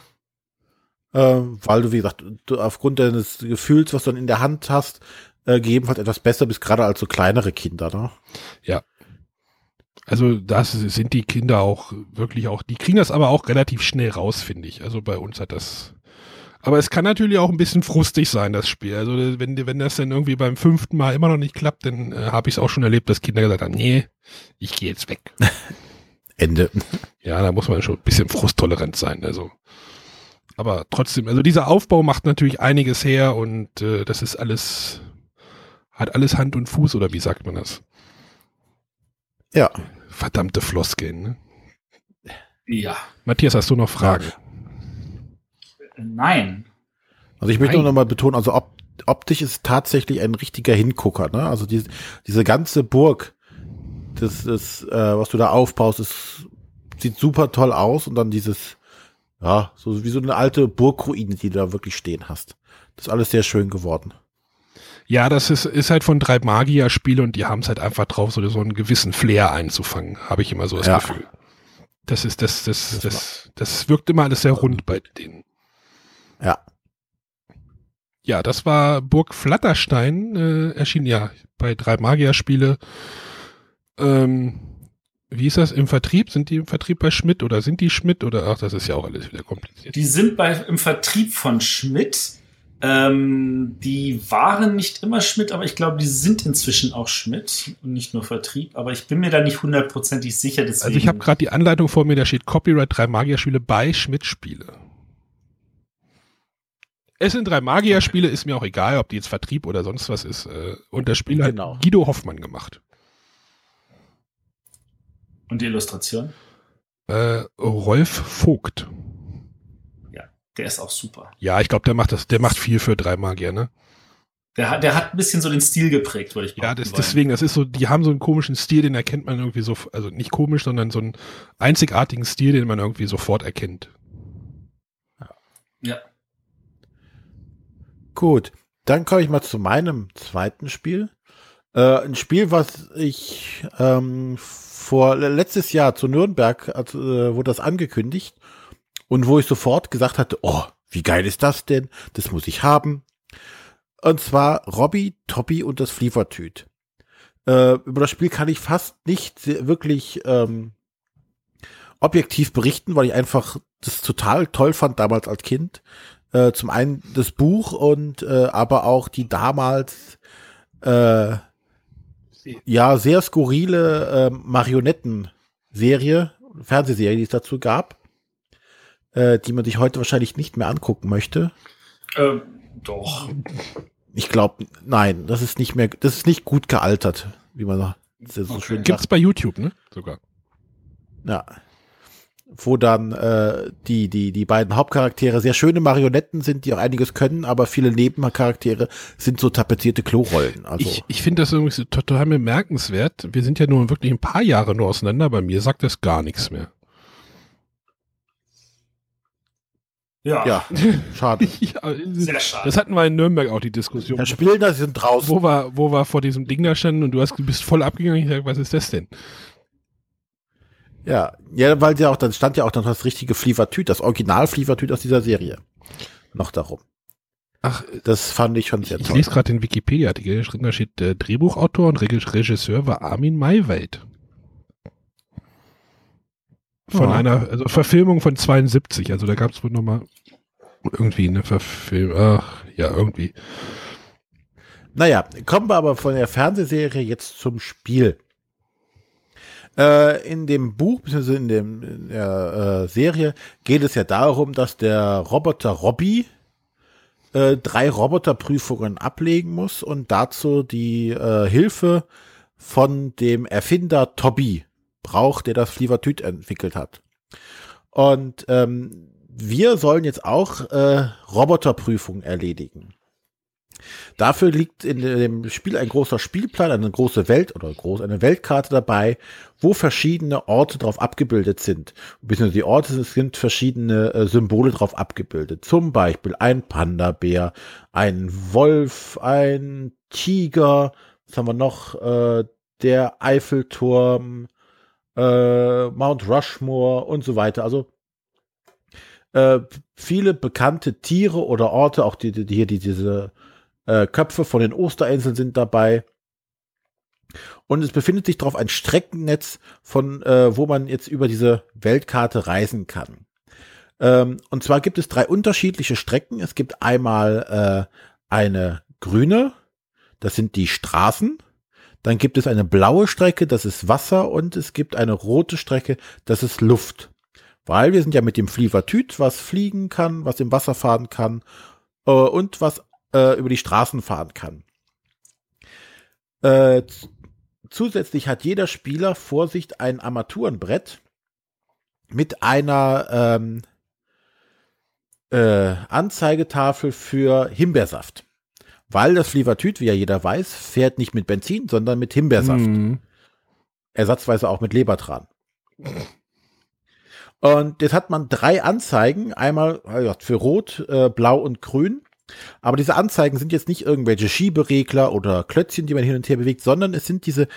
äh, weil du, wie gesagt, du aufgrund deines Gefühls, was du dann in der Hand hast, äh, gegebenenfalls etwas besser bist, gerade als so kleinere Kinder, ne? Ja, also das sind die Kinder auch wirklich auch, die kriegen das aber auch relativ schnell raus, finde ich. Also bei uns hat das. Aber es kann natürlich auch ein bisschen frustig sein, das Spiel. Also wenn, wenn das dann irgendwie beim fünften Mal immer noch nicht klappt, dann äh, habe ich es auch schon erlebt, dass Kinder gesagt haben, nee, ich gehe jetzt weg. Ende. Ja, da muss man schon ein bisschen frusttolerant sein. Also. Aber trotzdem, also dieser Aufbau macht natürlich einiges her und äh, das ist alles, hat alles Hand und Fuß oder wie sagt man das? Ja. Verdammte Floskeln, ne? Ja. Matthias, hast du noch Fragen? Nein. Also ich möchte Nein. nur noch mal betonen, also op optisch ist tatsächlich ein richtiger Hingucker, ne? Also diese, diese ganze Burg, das, das äh, was du da aufbaust, ist, sieht super toll aus und dann dieses, ja, so wie so eine alte Burgruine, die du da wirklich stehen hast. Das ist alles sehr schön geworden. Ja, das ist, ist halt von drei Magier-Spiele und die haben es halt einfach drauf, so, so einen gewissen Flair einzufangen, habe ich immer so das ja. Gefühl. Das ist, das, das, das, das, das wirkt immer alles sehr rund bei denen. Ja. Das war Burg Flatterstein, äh, erschien ja bei drei Magier-Spiele. Ähm, wie ist das im Vertrieb? Sind die im Vertrieb bei Schmidt oder sind die Schmidt oder ach, das ist ja auch alles wieder kompliziert. Die sind bei im Vertrieb von Schmidt. Ähm, die waren nicht immer Schmidt, aber ich glaube, die sind inzwischen auch Schmidt und nicht nur Vertrieb. Aber ich bin mir da nicht hundertprozentig sicher. Deswegen. Also ich habe gerade die Anleitung vor mir, da steht Copyright 3 Magierspiele bei Schmidt-Spiele. Es sind drei Magierspiele, ist mir auch egal, ob die jetzt Vertrieb oder sonst was ist. Äh, und das Spiel genau. hat Guido Hoffmann gemacht. Und die Illustration? Äh, Rolf Vogt. Der ist auch super. Ja, ich glaube, der macht das, der macht viel für drei Magier, ne? Der hat, der hat ein bisschen so den Stil geprägt, würde ich Ja, das, deswegen, das ist so, die haben so einen komischen Stil, den erkennt man irgendwie so, also nicht komisch, sondern so einen einzigartigen Stil, den man irgendwie sofort erkennt. Ja. Gut, dann komme ich mal zu meinem zweiten Spiel. Äh, ein Spiel, was ich ähm, vor letztes Jahr zu Nürnberg also, äh, wurde das angekündigt und wo ich sofort gesagt hatte, oh, wie geil ist das denn? Das muss ich haben. Und zwar Robby, Toppy und das Flievertüt. Äh, über das Spiel kann ich fast nicht wirklich ähm, objektiv berichten, weil ich einfach das total toll fand damals als Kind. Äh, zum einen das Buch und äh, aber auch die damals äh, ja sehr skurrile äh, Marionettenserie, Fernsehserie, die es dazu gab, äh, die man sich heute wahrscheinlich nicht mehr angucken möchte. Ähm, doch. Ich glaube, nein, das ist nicht mehr, das ist nicht gut gealtert, wie man so Okay. schön Gibt's sagt. bei YouTube, ne? Sogar. Ja. Wo dann äh, die, die, die beiden Hauptcharaktere sehr schöne Marionetten sind, die auch einiges können, aber viele Nebencharaktere sind so tapezierte Klorollen. Also Ich, ich finde das irgendwie so total bemerkenswert. Wir sind ja nur wirklich ein paar Jahre nur auseinander. Bei mir sagt das gar nichts mehr. Ja. ja, schade. ja, Sehr schade. das hatten wir in Nürnberg auch die Diskussion. Herr Spielner, Sie sind draußen. Wo wir, wo wir vor diesem Ding da standen und du hast, du bist voll abgegangen. Ich sag, was ist das denn? Ja, ja, weil ja auch, dann stand ja auch dann das richtige Flievertüt, das Original Flievertüt aus dieser Serie. Noch darum. Ach, Das fand ich schon sehr ich toll. lese gerade den Wikipedia-Artikel. Da steht, äh, Drehbuchautor und Reg- Regisseur war Armin Maywald. Von Ja. einer also Verfilmung von 72. Also da gab es wohl nochmal irgendwie eine Verfilmung. Ach, ja, irgendwie. Naja, kommen wir aber von der Fernsehserie jetzt zum Spiel. Äh, in dem Buch, beziehungsweise in, dem, in der äh, Serie, geht es ja darum, dass der Roboter Robby äh, drei Roboterprüfungen ablegen muss und dazu die äh, Hilfe von dem Erfinder Toby braucht, der das Flievertüt entwickelt hat. Und ähm, wir sollen jetzt auch äh, Roboterprüfungen erledigen. Dafür liegt in dem Spiel ein großer Spielplan, eine große Welt oder groß eine Weltkarte dabei, wo verschiedene Orte drauf abgebildet sind. Beziehungsweise die Orte sind verschiedene äh, Symbole drauf abgebildet. Zum Beispiel ein Panda-Bär, ein Wolf, ein Tiger, was haben wir noch? Äh, der Eiffelturm, äh, Mount Rushmore und so weiter. Also äh, viele bekannte Tiere oder Orte, auch die, die hier die, diese äh, Köpfe von den Osterinseln sind dabei. Und es befindet sich drauf ein Streckennetz, von äh, wo man jetzt über diese Weltkarte reisen kann. Ähm, und zwar gibt es drei unterschiedliche Strecken. Es gibt einmal äh, eine grüne, das sind die Straßen. Dann gibt es eine blaue Strecke, das ist Wasser. Und es gibt eine rote Strecke, das ist Luft. Weil wir sind ja mit dem Flievertüt, was fliegen kann, was im Wasser fahren kann äh, und was äh, über die Straßen fahren kann. Äh, zusätzlich hat jeder Spieler vor sich ein Armaturenbrett mit einer ähm, äh, Anzeigetafel für Himbeersaft. Weil das Flievertüt, wie ja jeder weiß, fährt nicht mit Benzin, sondern mit Himbeersaft Hm. ersatzweise auch mit Lebertran. Und jetzt hat man drei Anzeigen, einmal für Rot, äh, Blau und Grün. Aber diese Anzeigen sind jetzt nicht irgendwelche Schieberegler oder Klötzchen, die man hin und her bewegt, sondern es sind diese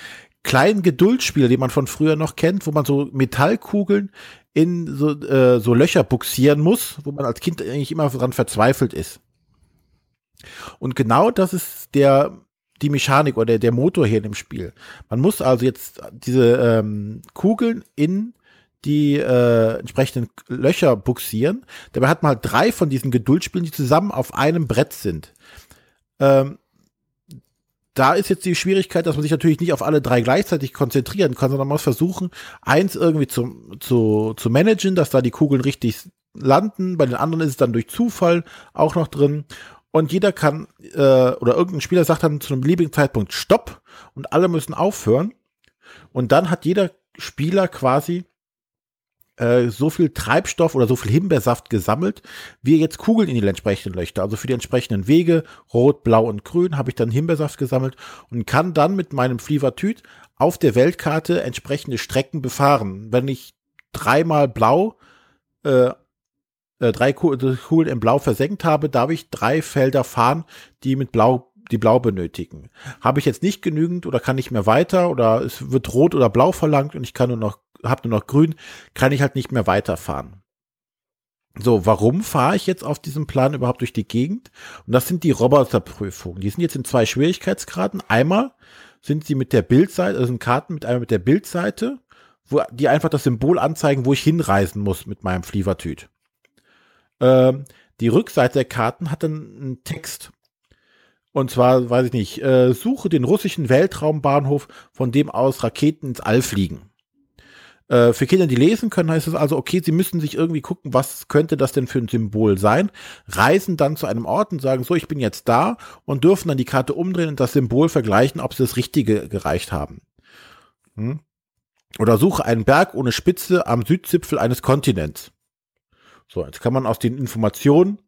kleinen Geduldsspiele, die man von früher noch kennt, wo man so Metallkugeln in so, äh, so Löcher buxieren muss, wo man als Kind eigentlich immer dran verzweifelt ist. Und genau das ist der die Mechanik oder der Motor hier in dem Spiel. Man muss also jetzt diese ähm, Kugeln in die äh, entsprechenden Löcher buxieren. Dabei hat man halt drei von diesen Geduldsspielen, die zusammen auf einem Brett sind. Ähm, da ist jetzt die Schwierigkeit, dass man sich natürlich nicht auf alle drei gleichzeitig konzentrieren kann, sondern man muss versuchen, eins irgendwie zu, zu, zu managen, dass da die Kugeln richtig landen. Bei den anderen ist es dann durch Zufall auch noch drin. Und jeder kann, äh, oder irgendein Spieler sagt dann zu einem beliebigen Zeitpunkt Stopp und alle müssen aufhören. Und dann hat jeder Spieler quasi äh, so viel Treibstoff oder so viel Himbeersaft gesammelt, wie jetzt Kugeln in die entsprechenden Löcher. Also für die entsprechenden Wege, rot, blau und grün, habe ich dann Himbeersaft gesammelt und kann dann mit meinem Flievertüt auf der Weltkarte entsprechende Strecken befahren. Wenn ich dreimal blau, äh, äh, drei Kugeln in Blau versenkt habe, darf ich drei Felder fahren, die mit Blau die Blau benötigen. Habe ich jetzt nicht genügend oder kann nicht mehr weiter oder es wird Rot oder Blau verlangt und ich kann nur noch habe nur noch grün, kann ich halt nicht mehr weiterfahren. So, warum fahre ich jetzt auf diesem Plan überhaupt durch die Gegend? Und das sind die Roboterprüfungen. Die sind jetzt in zwei Schwierigkeitsgraden. Einmal sind sie mit der Bildseite, also sind Karten mit einmal mit der Bildseite, wo die einfach das Symbol anzeigen, wo ich hinreisen muss mit meinem Flievertüt. Ähm, die Rückseite der Karten hat dann einen Text. Und zwar, weiß ich nicht, äh, suche den russischen Weltraumbahnhof, von dem aus Raketen ins All fliegen. Äh, für Kinder, die lesen können, heißt es also, okay, sie müssen sich irgendwie gucken, was könnte das denn für ein Symbol sein, reisen dann zu einem Ort und sagen, so, ich bin jetzt da und dürfen dann die Karte umdrehen und das Symbol vergleichen, ob sie das Richtige gereicht haben. Hm? Oder suche einen Berg ohne Spitze am Südzipfel eines Kontinents. So, jetzt kann man aus den Informationen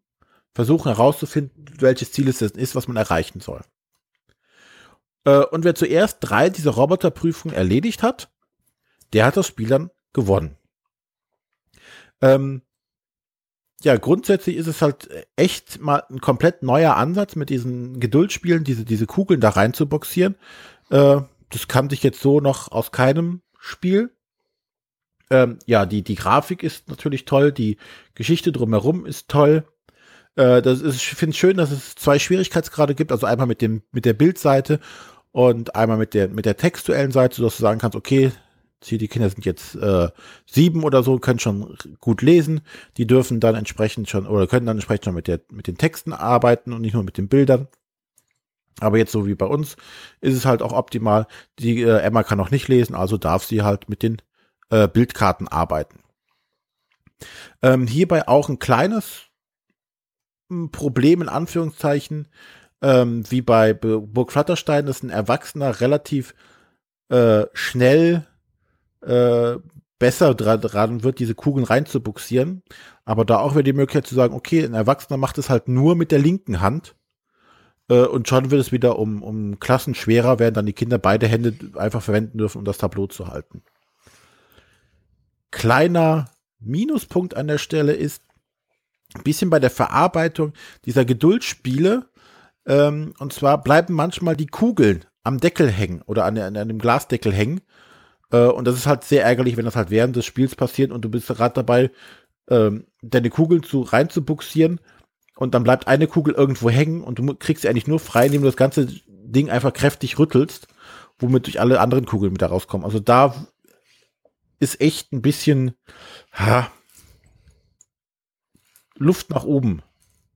versuchen herauszufinden, welches Ziel es ist, was man erreichen soll. Äh, und wer zuerst drei dieser Roboterprüfungen erledigt hat, der hat das Spiel dann gewonnen. Ähm, ja, grundsätzlich ist es halt echt mal ein komplett neuer Ansatz mit diesen Geduldsspielen, diese, diese Kugeln da rein zu boxieren. Äh, das kannte ich jetzt so noch aus keinem Spiel. Ähm, ja, die, die Grafik ist natürlich toll, die Geschichte drumherum ist toll. Äh, das ist, ich finde es schön, dass es zwei Schwierigkeitsgrade gibt, also einmal mit dem, mit der Bildseite und einmal mit der, mit der textuellen Seite, sodass du sagen kannst, okay, die Kinder sind jetzt äh, sieben oder so, können schon gut lesen. Die dürfen dann entsprechend schon oder können dann entsprechend schon mit, der, mit den Texten arbeiten und nicht nur mit den Bildern. Aber jetzt so wie bei uns ist es halt auch optimal. Die äh, Emma kann auch nicht lesen, also darf sie halt mit den äh, Bildkarten arbeiten. Ähm, hierbei auch ein kleines hm, Problem in Anführungszeichen, ähm, wie bei Burg Flatterstein, dass ein Erwachsener relativ äh, schnell äh, besser dran, wird, diese Kugeln reinzubuxieren. Aber da auch wieder die Möglichkeit zu sagen, okay, ein Erwachsener macht es halt nur mit der linken Hand. Äh, und schon wird es wieder um, um Klassen schwerer, während dann die Kinder beide Hände einfach verwenden dürfen, um das Tableau zu halten. Kleiner Minuspunkt an der Stelle ist, ein bisschen bei der Verarbeitung dieser Geduldsspiele. Ähm, und zwar bleiben manchmal die Kugeln am Deckel hängen oder an, an, dem Glasdeckel hängen. Äh, und das ist halt sehr ärgerlich, wenn das halt während des Spiels passiert und du bist gerade dabei, ähm, deine Kugeln zu reinzubuxieren und dann bleibt eine Kugel irgendwo hängen und du kriegst sie eigentlich nur frei, indem du das ganze Ding einfach kräftig rüttelst, womit durch alle anderen Kugeln wieder rauskommen. Also da ist echt ein bisschen ha, Luft nach oben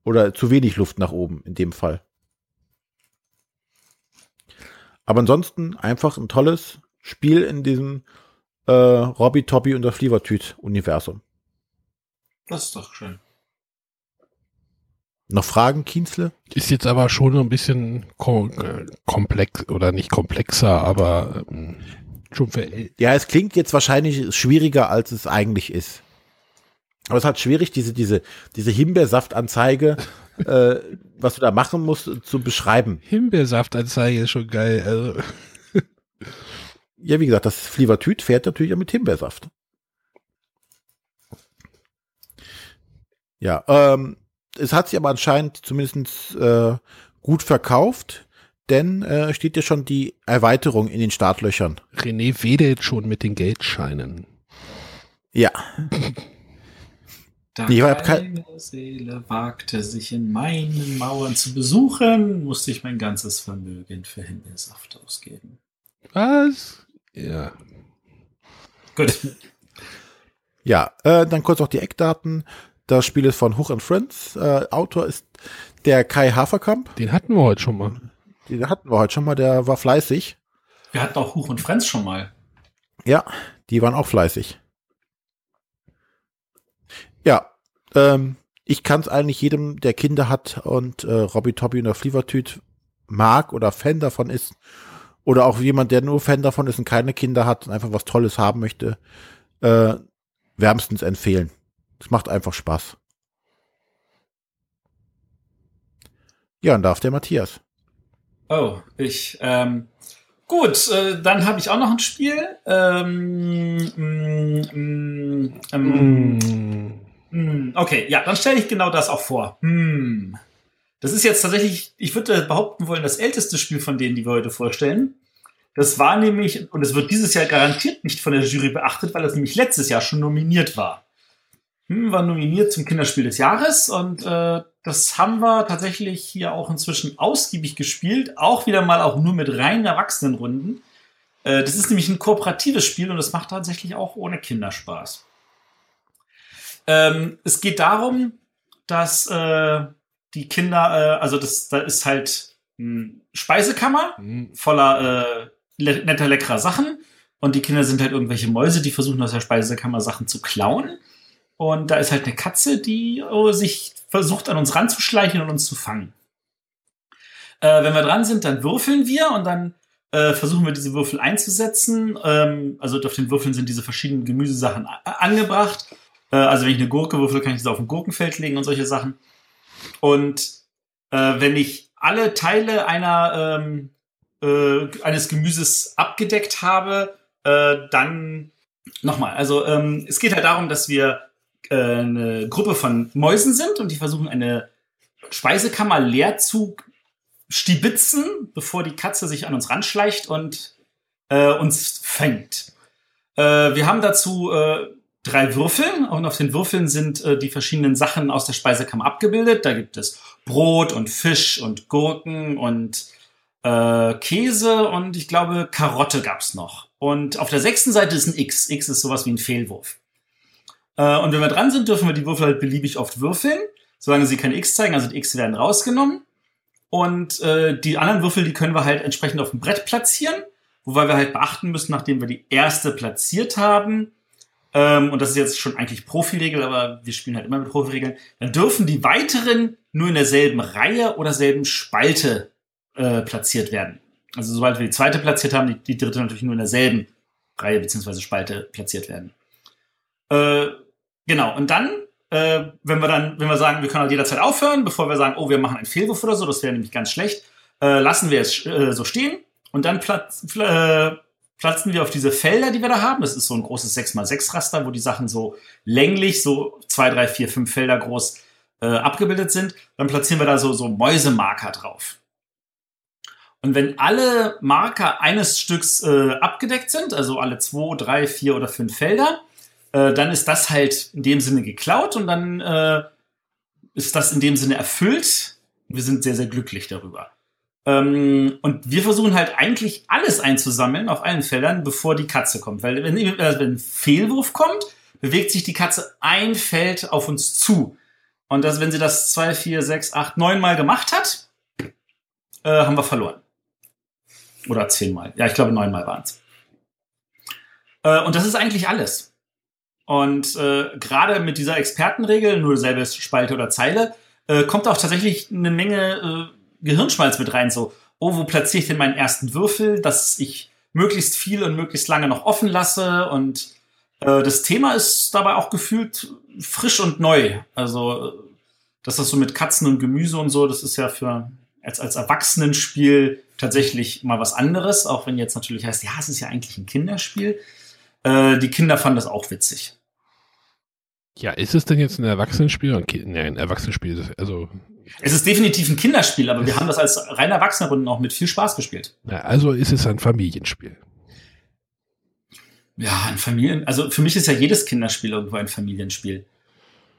oder zu wenig Luft nach oben in dem Fall. Aber ansonsten einfach ein tolles Spiel in diesem äh, Robby, Tobby und der Flievertüt-Universum. Das ist doch schön. Noch Fragen, Kienzle? Ist jetzt aber schon ein bisschen komplex oder nicht komplexer, aber ähm, schon für Ja, es klingt jetzt wahrscheinlich schwieriger, als es eigentlich ist. Aber es ist halt schwierig, diese, diese, diese Himbeersaftanzeige, äh, was du da machen musst, zu beschreiben. Himbeersaftanzeige ist schon geil. Also. Ja, wie gesagt, das Flievertüt fährt natürlich auch mit Himbeersaft. Ja, ähm, es hat sich aber anscheinend zumindest äh, gut verkauft, denn äh, steht ja schon die Erweiterung in den Startlöchern. René wedelt schon mit den Geldscheinen. Ja. Da Ich keine Seele wagte, sich in meinen Mauern zu besuchen, musste ich mein ganzes Vermögen für Himbeersaft ausgeben. Was? Ja. Gut. Ja, äh, dann kurz noch die Eckdaten. Das Spiel ist von Huch and Friends. Äh, Autor ist der Kai Haferkamp. Den hatten wir heute schon mal. Den hatten wir heute schon mal, der war fleißig. Wir hatten auch Huch und Friends schon mal. Ja, die waren auch fleißig. Ja, ähm, ich kann es eigentlich jedem, der Kinder hat und äh, Robby Tobby und der Flievertüt mag oder Fan davon ist, oder auch jemand, der nur Fan davon ist und keine Kinder hat und einfach was Tolles haben möchte, äh, wärmstens empfehlen. Es macht einfach Spaß. Ja, und darf der Matthias. Oh, ich, ähm, gut, äh, dann habe ich auch noch ein Spiel. Ähm, mm, mm, ähm, Mm. mm, okay, ja, dann stelle ich genau das auch vor. Hm. Das ist jetzt tatsächlich, ich würde behaupten wollen, das älteste Spiel von denen, die wir heute vorstellen. Das war nämlich, und es wird dieses Jahr garantiert nicht von der Jury beachtet, weil es nämlich letztes Jahr schon nominiert war. Hm, war nominiert zum Kinderspiel des Jahres und äh, das haben wir tatsächlich hier auch inzwischen ausgiebig gespielt. Auch wieder mal auch nur mit reinen Erwachsenenrunden. Äh, das ist nämlich ein kooperatives Spiel und das macht tatsächlich auch ohne Kinderspaß. Ähm, es geht darum, dass äh, die Kinder, äh, also das, da ist halt eine Speisekammer Mm. voller äh, le netter, leckerer Sachen. Und die Kinder sind halt irgendwelche Mäuse, die versuchen aus der Speisekammer Sachen zu klauen. Und da ist halt eine Katze, die äh, sich versucht, an uns ranzuschleichen und uns zu fangen. Äh, wenn wir dran sind, dann würfeln wir und dann äh, versuchen wir diese Würfel einzusetzen. Ähm, also auf den Würfeln sind diese verschiedenen Gemüsesachen angebracht. Äh, also wenn ich eine Gurke würfel, kann ich das auf ein Gurkenfeld legen und solche Sachen. Und äh, wenn ich alle Teile einer, ähm, äh, eines Gemüses abgedeckt habe, äh, dann nochmal. Also ähm, es geht halt darum, dass wir äh, eine Gruppe von Mäusen sind und die versuchen eine Speisekammer leer zu stibitzen, bevor die Katze sich an uns ranschleicht und äh, uns fängt. Äh, wir haben dazu drei Würfel und auf den Würfeln sind äh, die verschiedenen Sachen aus der Speisekammer abgebildet. Da gibt es Brot und Fisch und Gurken und äh, Käse und ich glaube Karotte gab's noch. Und auf der sechsten Seite ist ein X. X ist sowas wie ein Fehlwurf. Äh, und wenn wir dran sind, dürfen wir die Würfel halt beliebig oft würfeln, solange sie kein X zeigen. Also die X werden rausgenommen. Und äh, die anderen Würfel, die können wir halt entsprechend auf dem Brett platzieren, wobei wir halt beachten müssen, nachdem wir die erste platziert haben, ähm, und das ist jetzt schon eigentlich Profiregel, aber wir spielen halt immer mit Profiregeln, dann dürfen die weiteren nur in derselben Reihe oder selben Spalte äh, platziert werden. Also sobald wir die zweite platziert haben, die, die dritte natürlich nur in derselben Reihe beziehungsweise Spalte platziert werden. Äh, genau, und dann, äh, wenn wir dann, wenn wir sagen, wir können halt jederzeit aufhören, bevor wir sagen, oh, wir machen einen Fehlwurf oder so, das wäre nämlich ganz schlecht, äh, lassen wir es äh, so stehen und dann platz, pl äh, platzen wir auf diese Felder, die wir da haben. Das ist so ein großes 6x6-Raster, wo die Sachen so länglich, so zwei, drei, vier, fünf Felder groß äh, abgebildet sind. Dann platzieren wir da so, so Mäusemarker drauf. Und wenn alle Marker eines Stücks äh, abgedeckt sind, also alle zwei, drei, vier oder fünf Felder, äh, dann ist das halt in dem Sinne geklaut und dann äh, ist das in dem Sinne erfüllt. Wir sind sehr, sehr glücklich darüber. Ähm, und wir versuchen halt eigentlich alles einzusammeln auf allen Feldern, bevor die Katze kommt. Weil wenn, äh, wenn ein Fehlwurf kommt, bewegt sich die Katze ein Feld auf uns zu. Und das, wenn sie das zwei, vier, sechs, acht, neun Mal gemacht hat, äh, haben wir verloren. Oder zehnmal. Ja, ich glaube neunmal waren es. Äh, und das ist eigentlich alles. Und äh, gerade mit dieser Expertenregel, nur selbe Spalte oder Zeile, äh, kommt auch tatsächlich eine Menge äh, Gehirnschmalz mit rein. So, oh, wo platziere ich denn meinen ersten Würfel, dass ich möglichst viel und möglichst lange noch offen lasse. Und äh, das Thema ist dabei auch gefühlt frisch und neu. Also, äh, dass das so mit Katzen und Gemüse und so, das ist ja für als, als Erwachsenenspiel tatsächlich mal was anderes, auch wenn jetzt natürlich heißt, ja, es ist ja eigentlich ein Kinderspiel. Äh, die Kinder fanden das auch witzig. Ja, ist es denn jetzt ein Erwachsenenspiel? Ein Nee, ein Erwachsenenspiel. ist- Also, Es ist definitiv ein Kinderspiel, aber wir haben das als rein Erwachsenerrunden auch mit viel Spaß gespielt. ja, also ist es ein Familienspiel. Ja, ein Familien, also für mich ist ja jedes Kinderspiel irgendwo ein Familienspiel.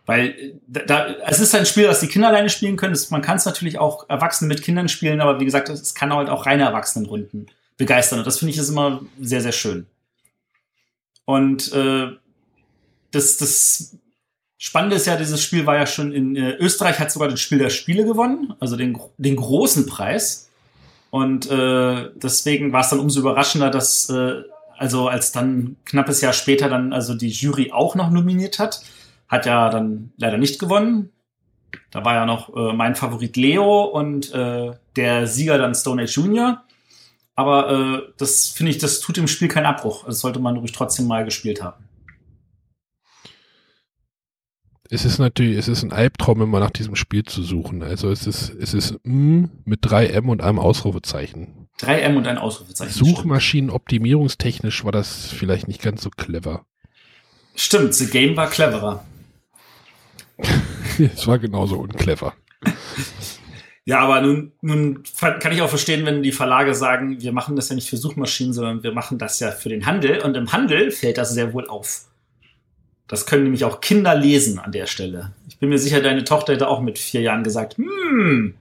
Weil da, da, es ist ein Spiel, das die Kinder alleine spielen können. Es, man kann es natürlich auch Erwachsene mit Kindern spielen, aber wie gesagt, es kann halt auch reine Erwachsenenrunden begeistern. Und das finde ich ist immer sehr, sehr schön. Und äh, das, das Spannende ist ja, dieses Spiel war ja schon in äh, Österreich, hat sogar das Spiel der Spiele gewonnen, also den, den großen Preis. Und äh, deswegen war es dann umso überraschender, dass äh, also als dann knappes Jahr später dann also die Jury auch noch nominiert hat, hat ja dann leider nicht gewonnen. Da war ja noch äh, mein Favorit Leo und äh, der Sieger dann Stone Age Junior. Aber äh, das finde ich, das tut dem Spiel keinen Abbruch. Das sollte man ruhig trotzdem mal gespielt haben. Es ist natürlich, es ist ein Albtraum, immer nach diesem Spiel zu suchen. Also es ist, es ist M mit drei M und einem Ausrufezeichen. Drei M und ein Ausrufezeichen. Suchmaschinen optimierungstechnisch war das vielleicht nicht ganz so clever. Stimmt, The Game war cleverer. es war genauso unclever. Ja, aber nun, nun kann ich auch verstehen, wenn die Verlage sagen, wir machen das ja nicht für Suchmaschinen, sondern wir machen das ja für den Handel. Und im Handel fällt das sehr wohl auf. Das können nämlich auch Kinder lesen an der Stelle. Ich bin mir sicher, deine Tochter hätte auch mit vier Jahren gesagt, hm,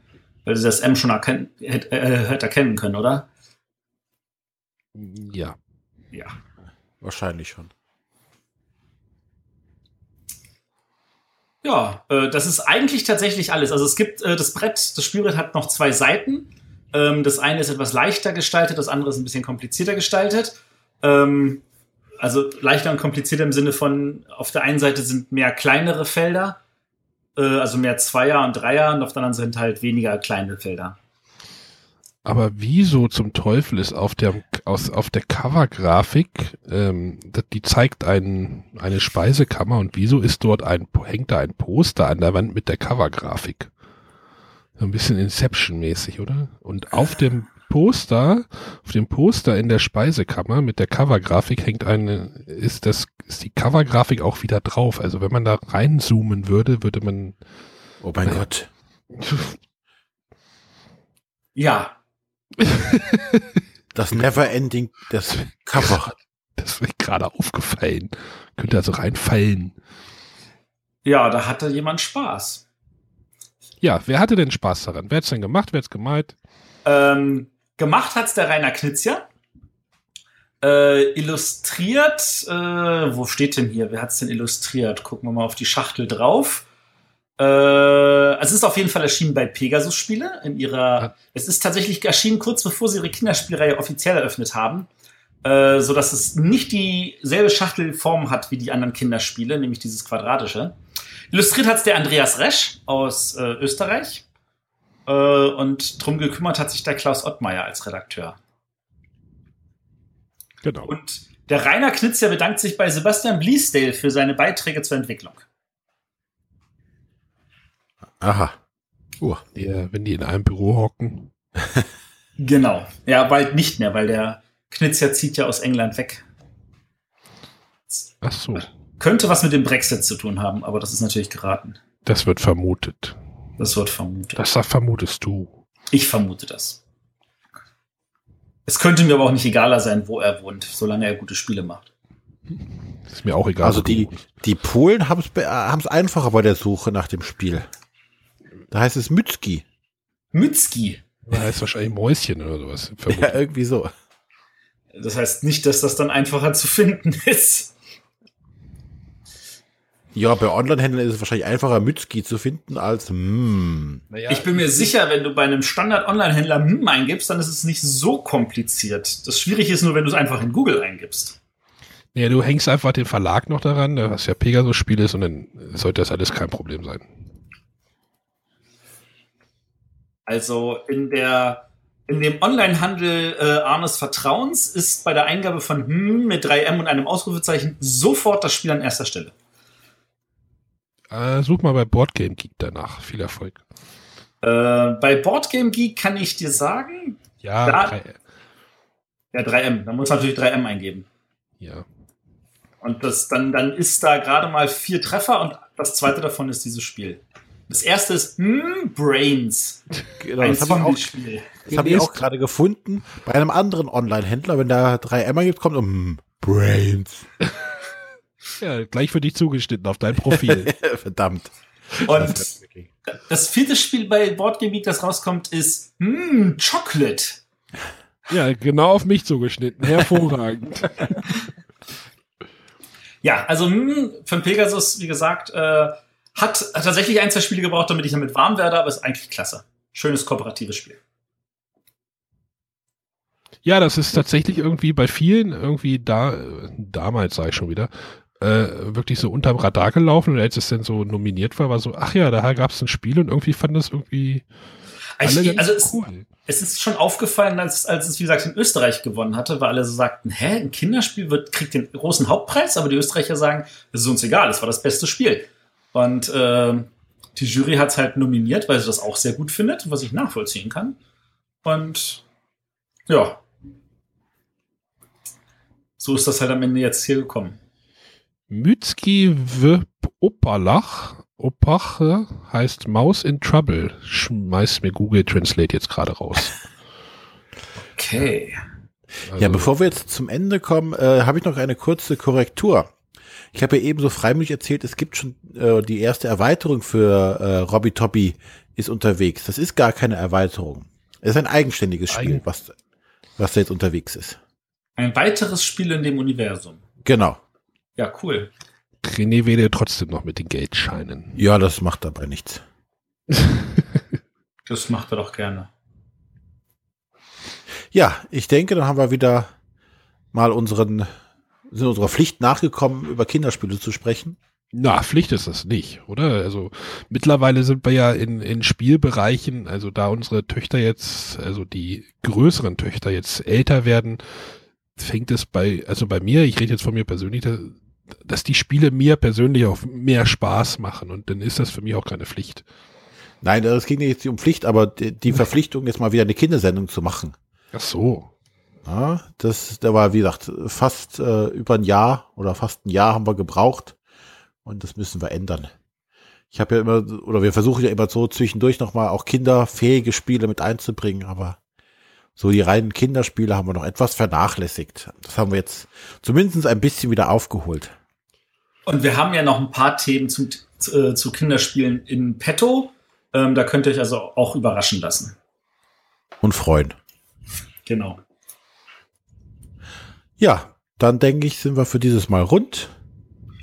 weil sie das M schon erken hätte, äh, hätte erkennen können, oder? Ja. Ja. Wahrscheinlich schon. Ja, äh, das ist eigentlich tatsächlich alles. Also es gibt äh, das Brett, das Spielbrett hat noch zwei Seiten. Ähm, das eine ist etwas leichter gestaltet, das andere ist ein bisschen komplizierter gestaltet. Ähm, also leichter und komplizierter im Sinne von, auf der einen Seite sind mehr kleinere Felder, äh, also mehr Zweier und Dreier und auf der anderen sind halt weniger kleine Felder. Aber wieso zum Teufel ist auf der, aus, auf der Cover-Grafik, ähm, die zeigt ein, eine Speisekammer und wieso ist dort ein, hängt da ein Poster an der Wand mit der Cover-Grafik? So ein bisschen Inception-mäßig, oder? Und auf dem Poster, auf dem Poster in der Speisekammer mit der Covergrafik hängt eine, ist das, ist die Covergrafik auch wieder drauf. Also wenn man da reinzoomen würde, würde man. Oh mein äh, Gott. Ja. das Neverending, das Cover. Das ist mir gerade aufgefallen. Könnte also reinfallen. Ja, da hatte jemand Spaß. Ja, wer hatte denn Spaß daran? Wer hat's denn gemacht? Wer hat's gemalt? Ähm, Gemacht hat's der Rainer Knizia. Äh, illustriert, äh, wo steht denn hier? Wer hat's denn illustriert? Gucken wir mal auf die Schachtel drauf. Äh, also es ist auf jeden Fall erschienen bei Pegasus Spiele in ihrer. Ja. Es ist tatsächlich erschienen kurz bevor sie ihre Kinderspielreihe offiziell eröffnet haben, äh, so dass es nicht dieselbe Schachtelform hat wie die anderen Kinderspiele, nämlich dieses quadratische. Illustriert hat's der Andreas Resch aus äh, Österreich. Äh, und drum gekümmert hat sich der Klaus Ottmeier als Redakteur. Genau. Und der Rainer Knizia bedankt sich bei Sebastian Bleasdale für seine Beiträge zur Entwicklung. Aha. Uh. Ja, wenn die in einem Büro hocken. genau. Ja, bald nicht mehr, weil der Knizia zieht ja aus England weg. Ach so. Könnte was mit dem Brexit zu tun haben, aber das ist natürlich geraten. Das wird vermutet. Das wird vermutet. Das vermutest du. Ich vermute das. Es könnte mir aber auch nicht egaler sein, wo er wohnt, solange er gute Spiele macht. Ist mir auch egal. Also die, die Polen haben es einfacher bei der Suche nach dem Spiel. Da heißt es Mützki. Mützki? Da heißt wahrscheinlich Mäuschen oder sowas. Ja, irgendwie so. Das heißt nicht, dass das dann einfacher zu finden ist. Ja, bei Online-Händlern ist es wahrscheinlich einfacher, Mützki zu finden als mm. Naja, ich bin mir sicher, wenn du bei einem Standard-Online-Händler mm eingibst, dann ist es nicht so kompliziert. Das Schwierige ist nur, wenn du es einfach in Google eingibst. Ja, du hängst einfach den Verlag noch daran, was ja Pegasus-Spiel ist, und dann sollte das alles kein Problem sein. Also in der in dem Online-Handel äh, Arnes Vertrauens ist bei der Eingabe von hm mit 3M und einem Ausrufezeichen sofort das Spiel an erster Stelle. Äh, such mal bei Boardgame Geek danach. Viel Erfolg. Äh, bei Boardgame Geek kann ich dir sagen. Ja, da, 3, ja 3M. Da muss man natürlich 3M eingeben. Ja. Und das, dann, dann ist da gerade mal vier Treffer und das zweite davon ist dieses Spiel. Das erste ist hm, Brains. Genau, das habe ich, auch, das hab ich auch gerade gefunden. Bei einem anderen Online-Händler, wenn da 3M gibt, kommt um hm, Brains. Ja, gleich für dich zugeschnitten auf dein Profil. Verdammt. Und das vierte Spiel bei Boardgame das rauskommt, ist mm, Chocolate. Ja, genau auf mich zugeschnitten. Hervorragend. ja, also mm, von Pegasus, wie gesagt, äh, hat, hat tatsächlich ein, zwei Spiele gebraucht, damit ich damit warm werde, aber ist eigentlich klasse. Schönes kooperatives Spiel. Ja, das ist tatsächlich irgendwie bei vielen irgendwie da, damals sage ich schon wieder, äh, wirklich so unterm Radar gelaufen und als es dann so nominiert war, war so, ach ja, da gab es ein Spiel und irgendwie fand das irgendwie ich, also es, cool. es, ist schon aufgefallen, als, als es, wie gesagt, in Österreich gewonnen hatte, weil alle so sagten, hä, ein Kinderspiel wird, kriegt den großen Hauptpreis, aber die Österreicher sagen, es ist uns egal, es war das beste Spiel. Und äh, die Jury hat es halt nominiert, weil sie das auch sehr gut findet, was ich nachvollziehen kann. Und ja, so ist das halt am Ende jetzt hier gekommen. Mytski w Opalach, Opach heißt Mouse in Trouble. Schmeißt mir Google Translate jetzt gerade raus. Okay. Also, ja, bevor wir jetzt zum Ende kommen, äh, habe ich noch eine kurze Korrektur. Ich habe ja eben so freimütig erzählt, es gibt schon äh, die erste Erweiterung für äh, Robby Toppy ist unterwegs. Das ist gar keine Erweiterung. Es ist ein eigenständiges Spiel, Eigen was, was da jetzt unterwegs ist. Ein weiteres Spiel in dem Universum. Genau. Ja, cool. René wähle trotzdem noch mit den Geldscheinen. Ja, das macht dabei nichts. das macht er doch gerne. Ja, ich denke, dann haben wir wieder mal unseren, sind unserer Pflicht nachgekommen, über Kinderspiele zu sprechen. Na, Pflicht ist das nicht, oder? Also mittlerweile sind wir ja in, in Spielbereichen, also da unsere Töchter jetzt, also die größeren Töchter jetzt älter werden, fängt es bei, also bei mir, ich rede jetzt von mir persönlich, dass die Spiele mir persönlich auch mehr Spaß machen und dann ist das für mich auch keine Pflicht. Nein, es ging nicht um Pflicht, aber die, die Verpflichtung, jetzt mal wieder eine Kindersendung zu machen. Ach so. Ja, das, da war, wie gesagt, fast äh, über ein Jahr oder fast ein Jahr haben wir gebraucht und das müssen wir ändern. Ich habe ja immer, oder wir versuchen ja immer so zwischendurch nochmal auch kinderfähige Spiele mit einzubringen, aber so die reinen Kinderspiele haben wir noch etwas vernachlässigt. Das haben wir jetzt zumindest ein bisschen wieder aufgeholt. Und wir haben ja noch ein paar Themen zum, zu, äh, zu Kinderspielen in petto. Ähm, da könnt ihr euch also auch überraschen lassen. Und freuen. Genau. Ja, dann denke ich, sind wir für dieses Mal rund.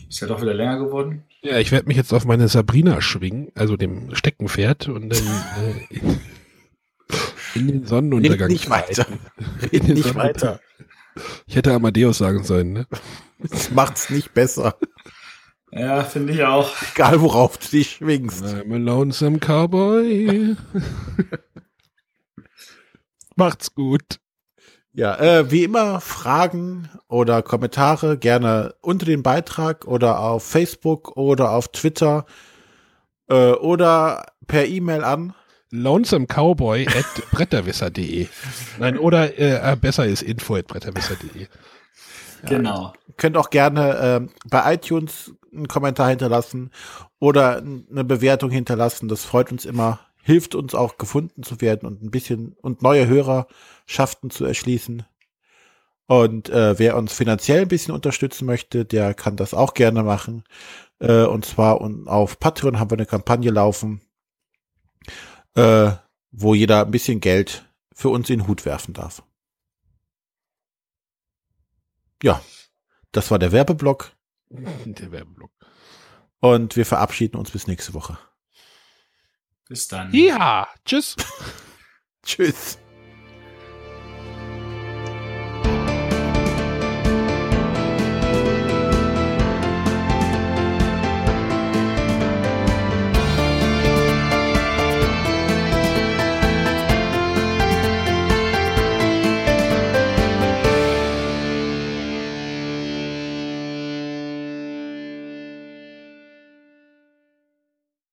Ist ja doch wieder länger geworden. Ja, ich werde mich jetzt auf meine Sabrina schwingen, also dem Steckenpferd und dann äh, in den Sonnenuntergang. Red nicht weiter. Red nicht weiter. Ich hätte Amadeus sagen sollen, ne? Das macht's nicht besser. Ja, finde ich auch. Egal, worauf du dich schwingst. I'm a lonesome cowboy. Macht's gut. Ja, äh, wie immer Fragen oder Kommentare gerne unter dem Beitrag oder auf Facebook oder auf Twitter äh, oder per E-Mail an Lonesome Cowboy at bretterwisser.de. Nein, oder äh, besser ist info at bretterwisser.de. Ja. Genau. Könnt auch gerne äh, bei iTunes einen Kommentar hinterlassen oder eine Bewertung hinterlassen. Das freut uns immer hilft uns auch gefunden zu werden und ein bisschen und neue Hörerschaften zu erschließen. Und äh, wer uns finanziell ein bisschen unterstützen möchte, der kann das auch gerne machen. Äh, und zwar und auf Patreon haben wir eine Kampagne laufen, äh, wo jeder ein bisschen Geld für uns in den Hut werfen darf. Ja, das war der Werbeblock. Der Werbeblock. Und wir verabschieden uns bis nächste Woche. Bis dann. Ja, tschüss. tschüss.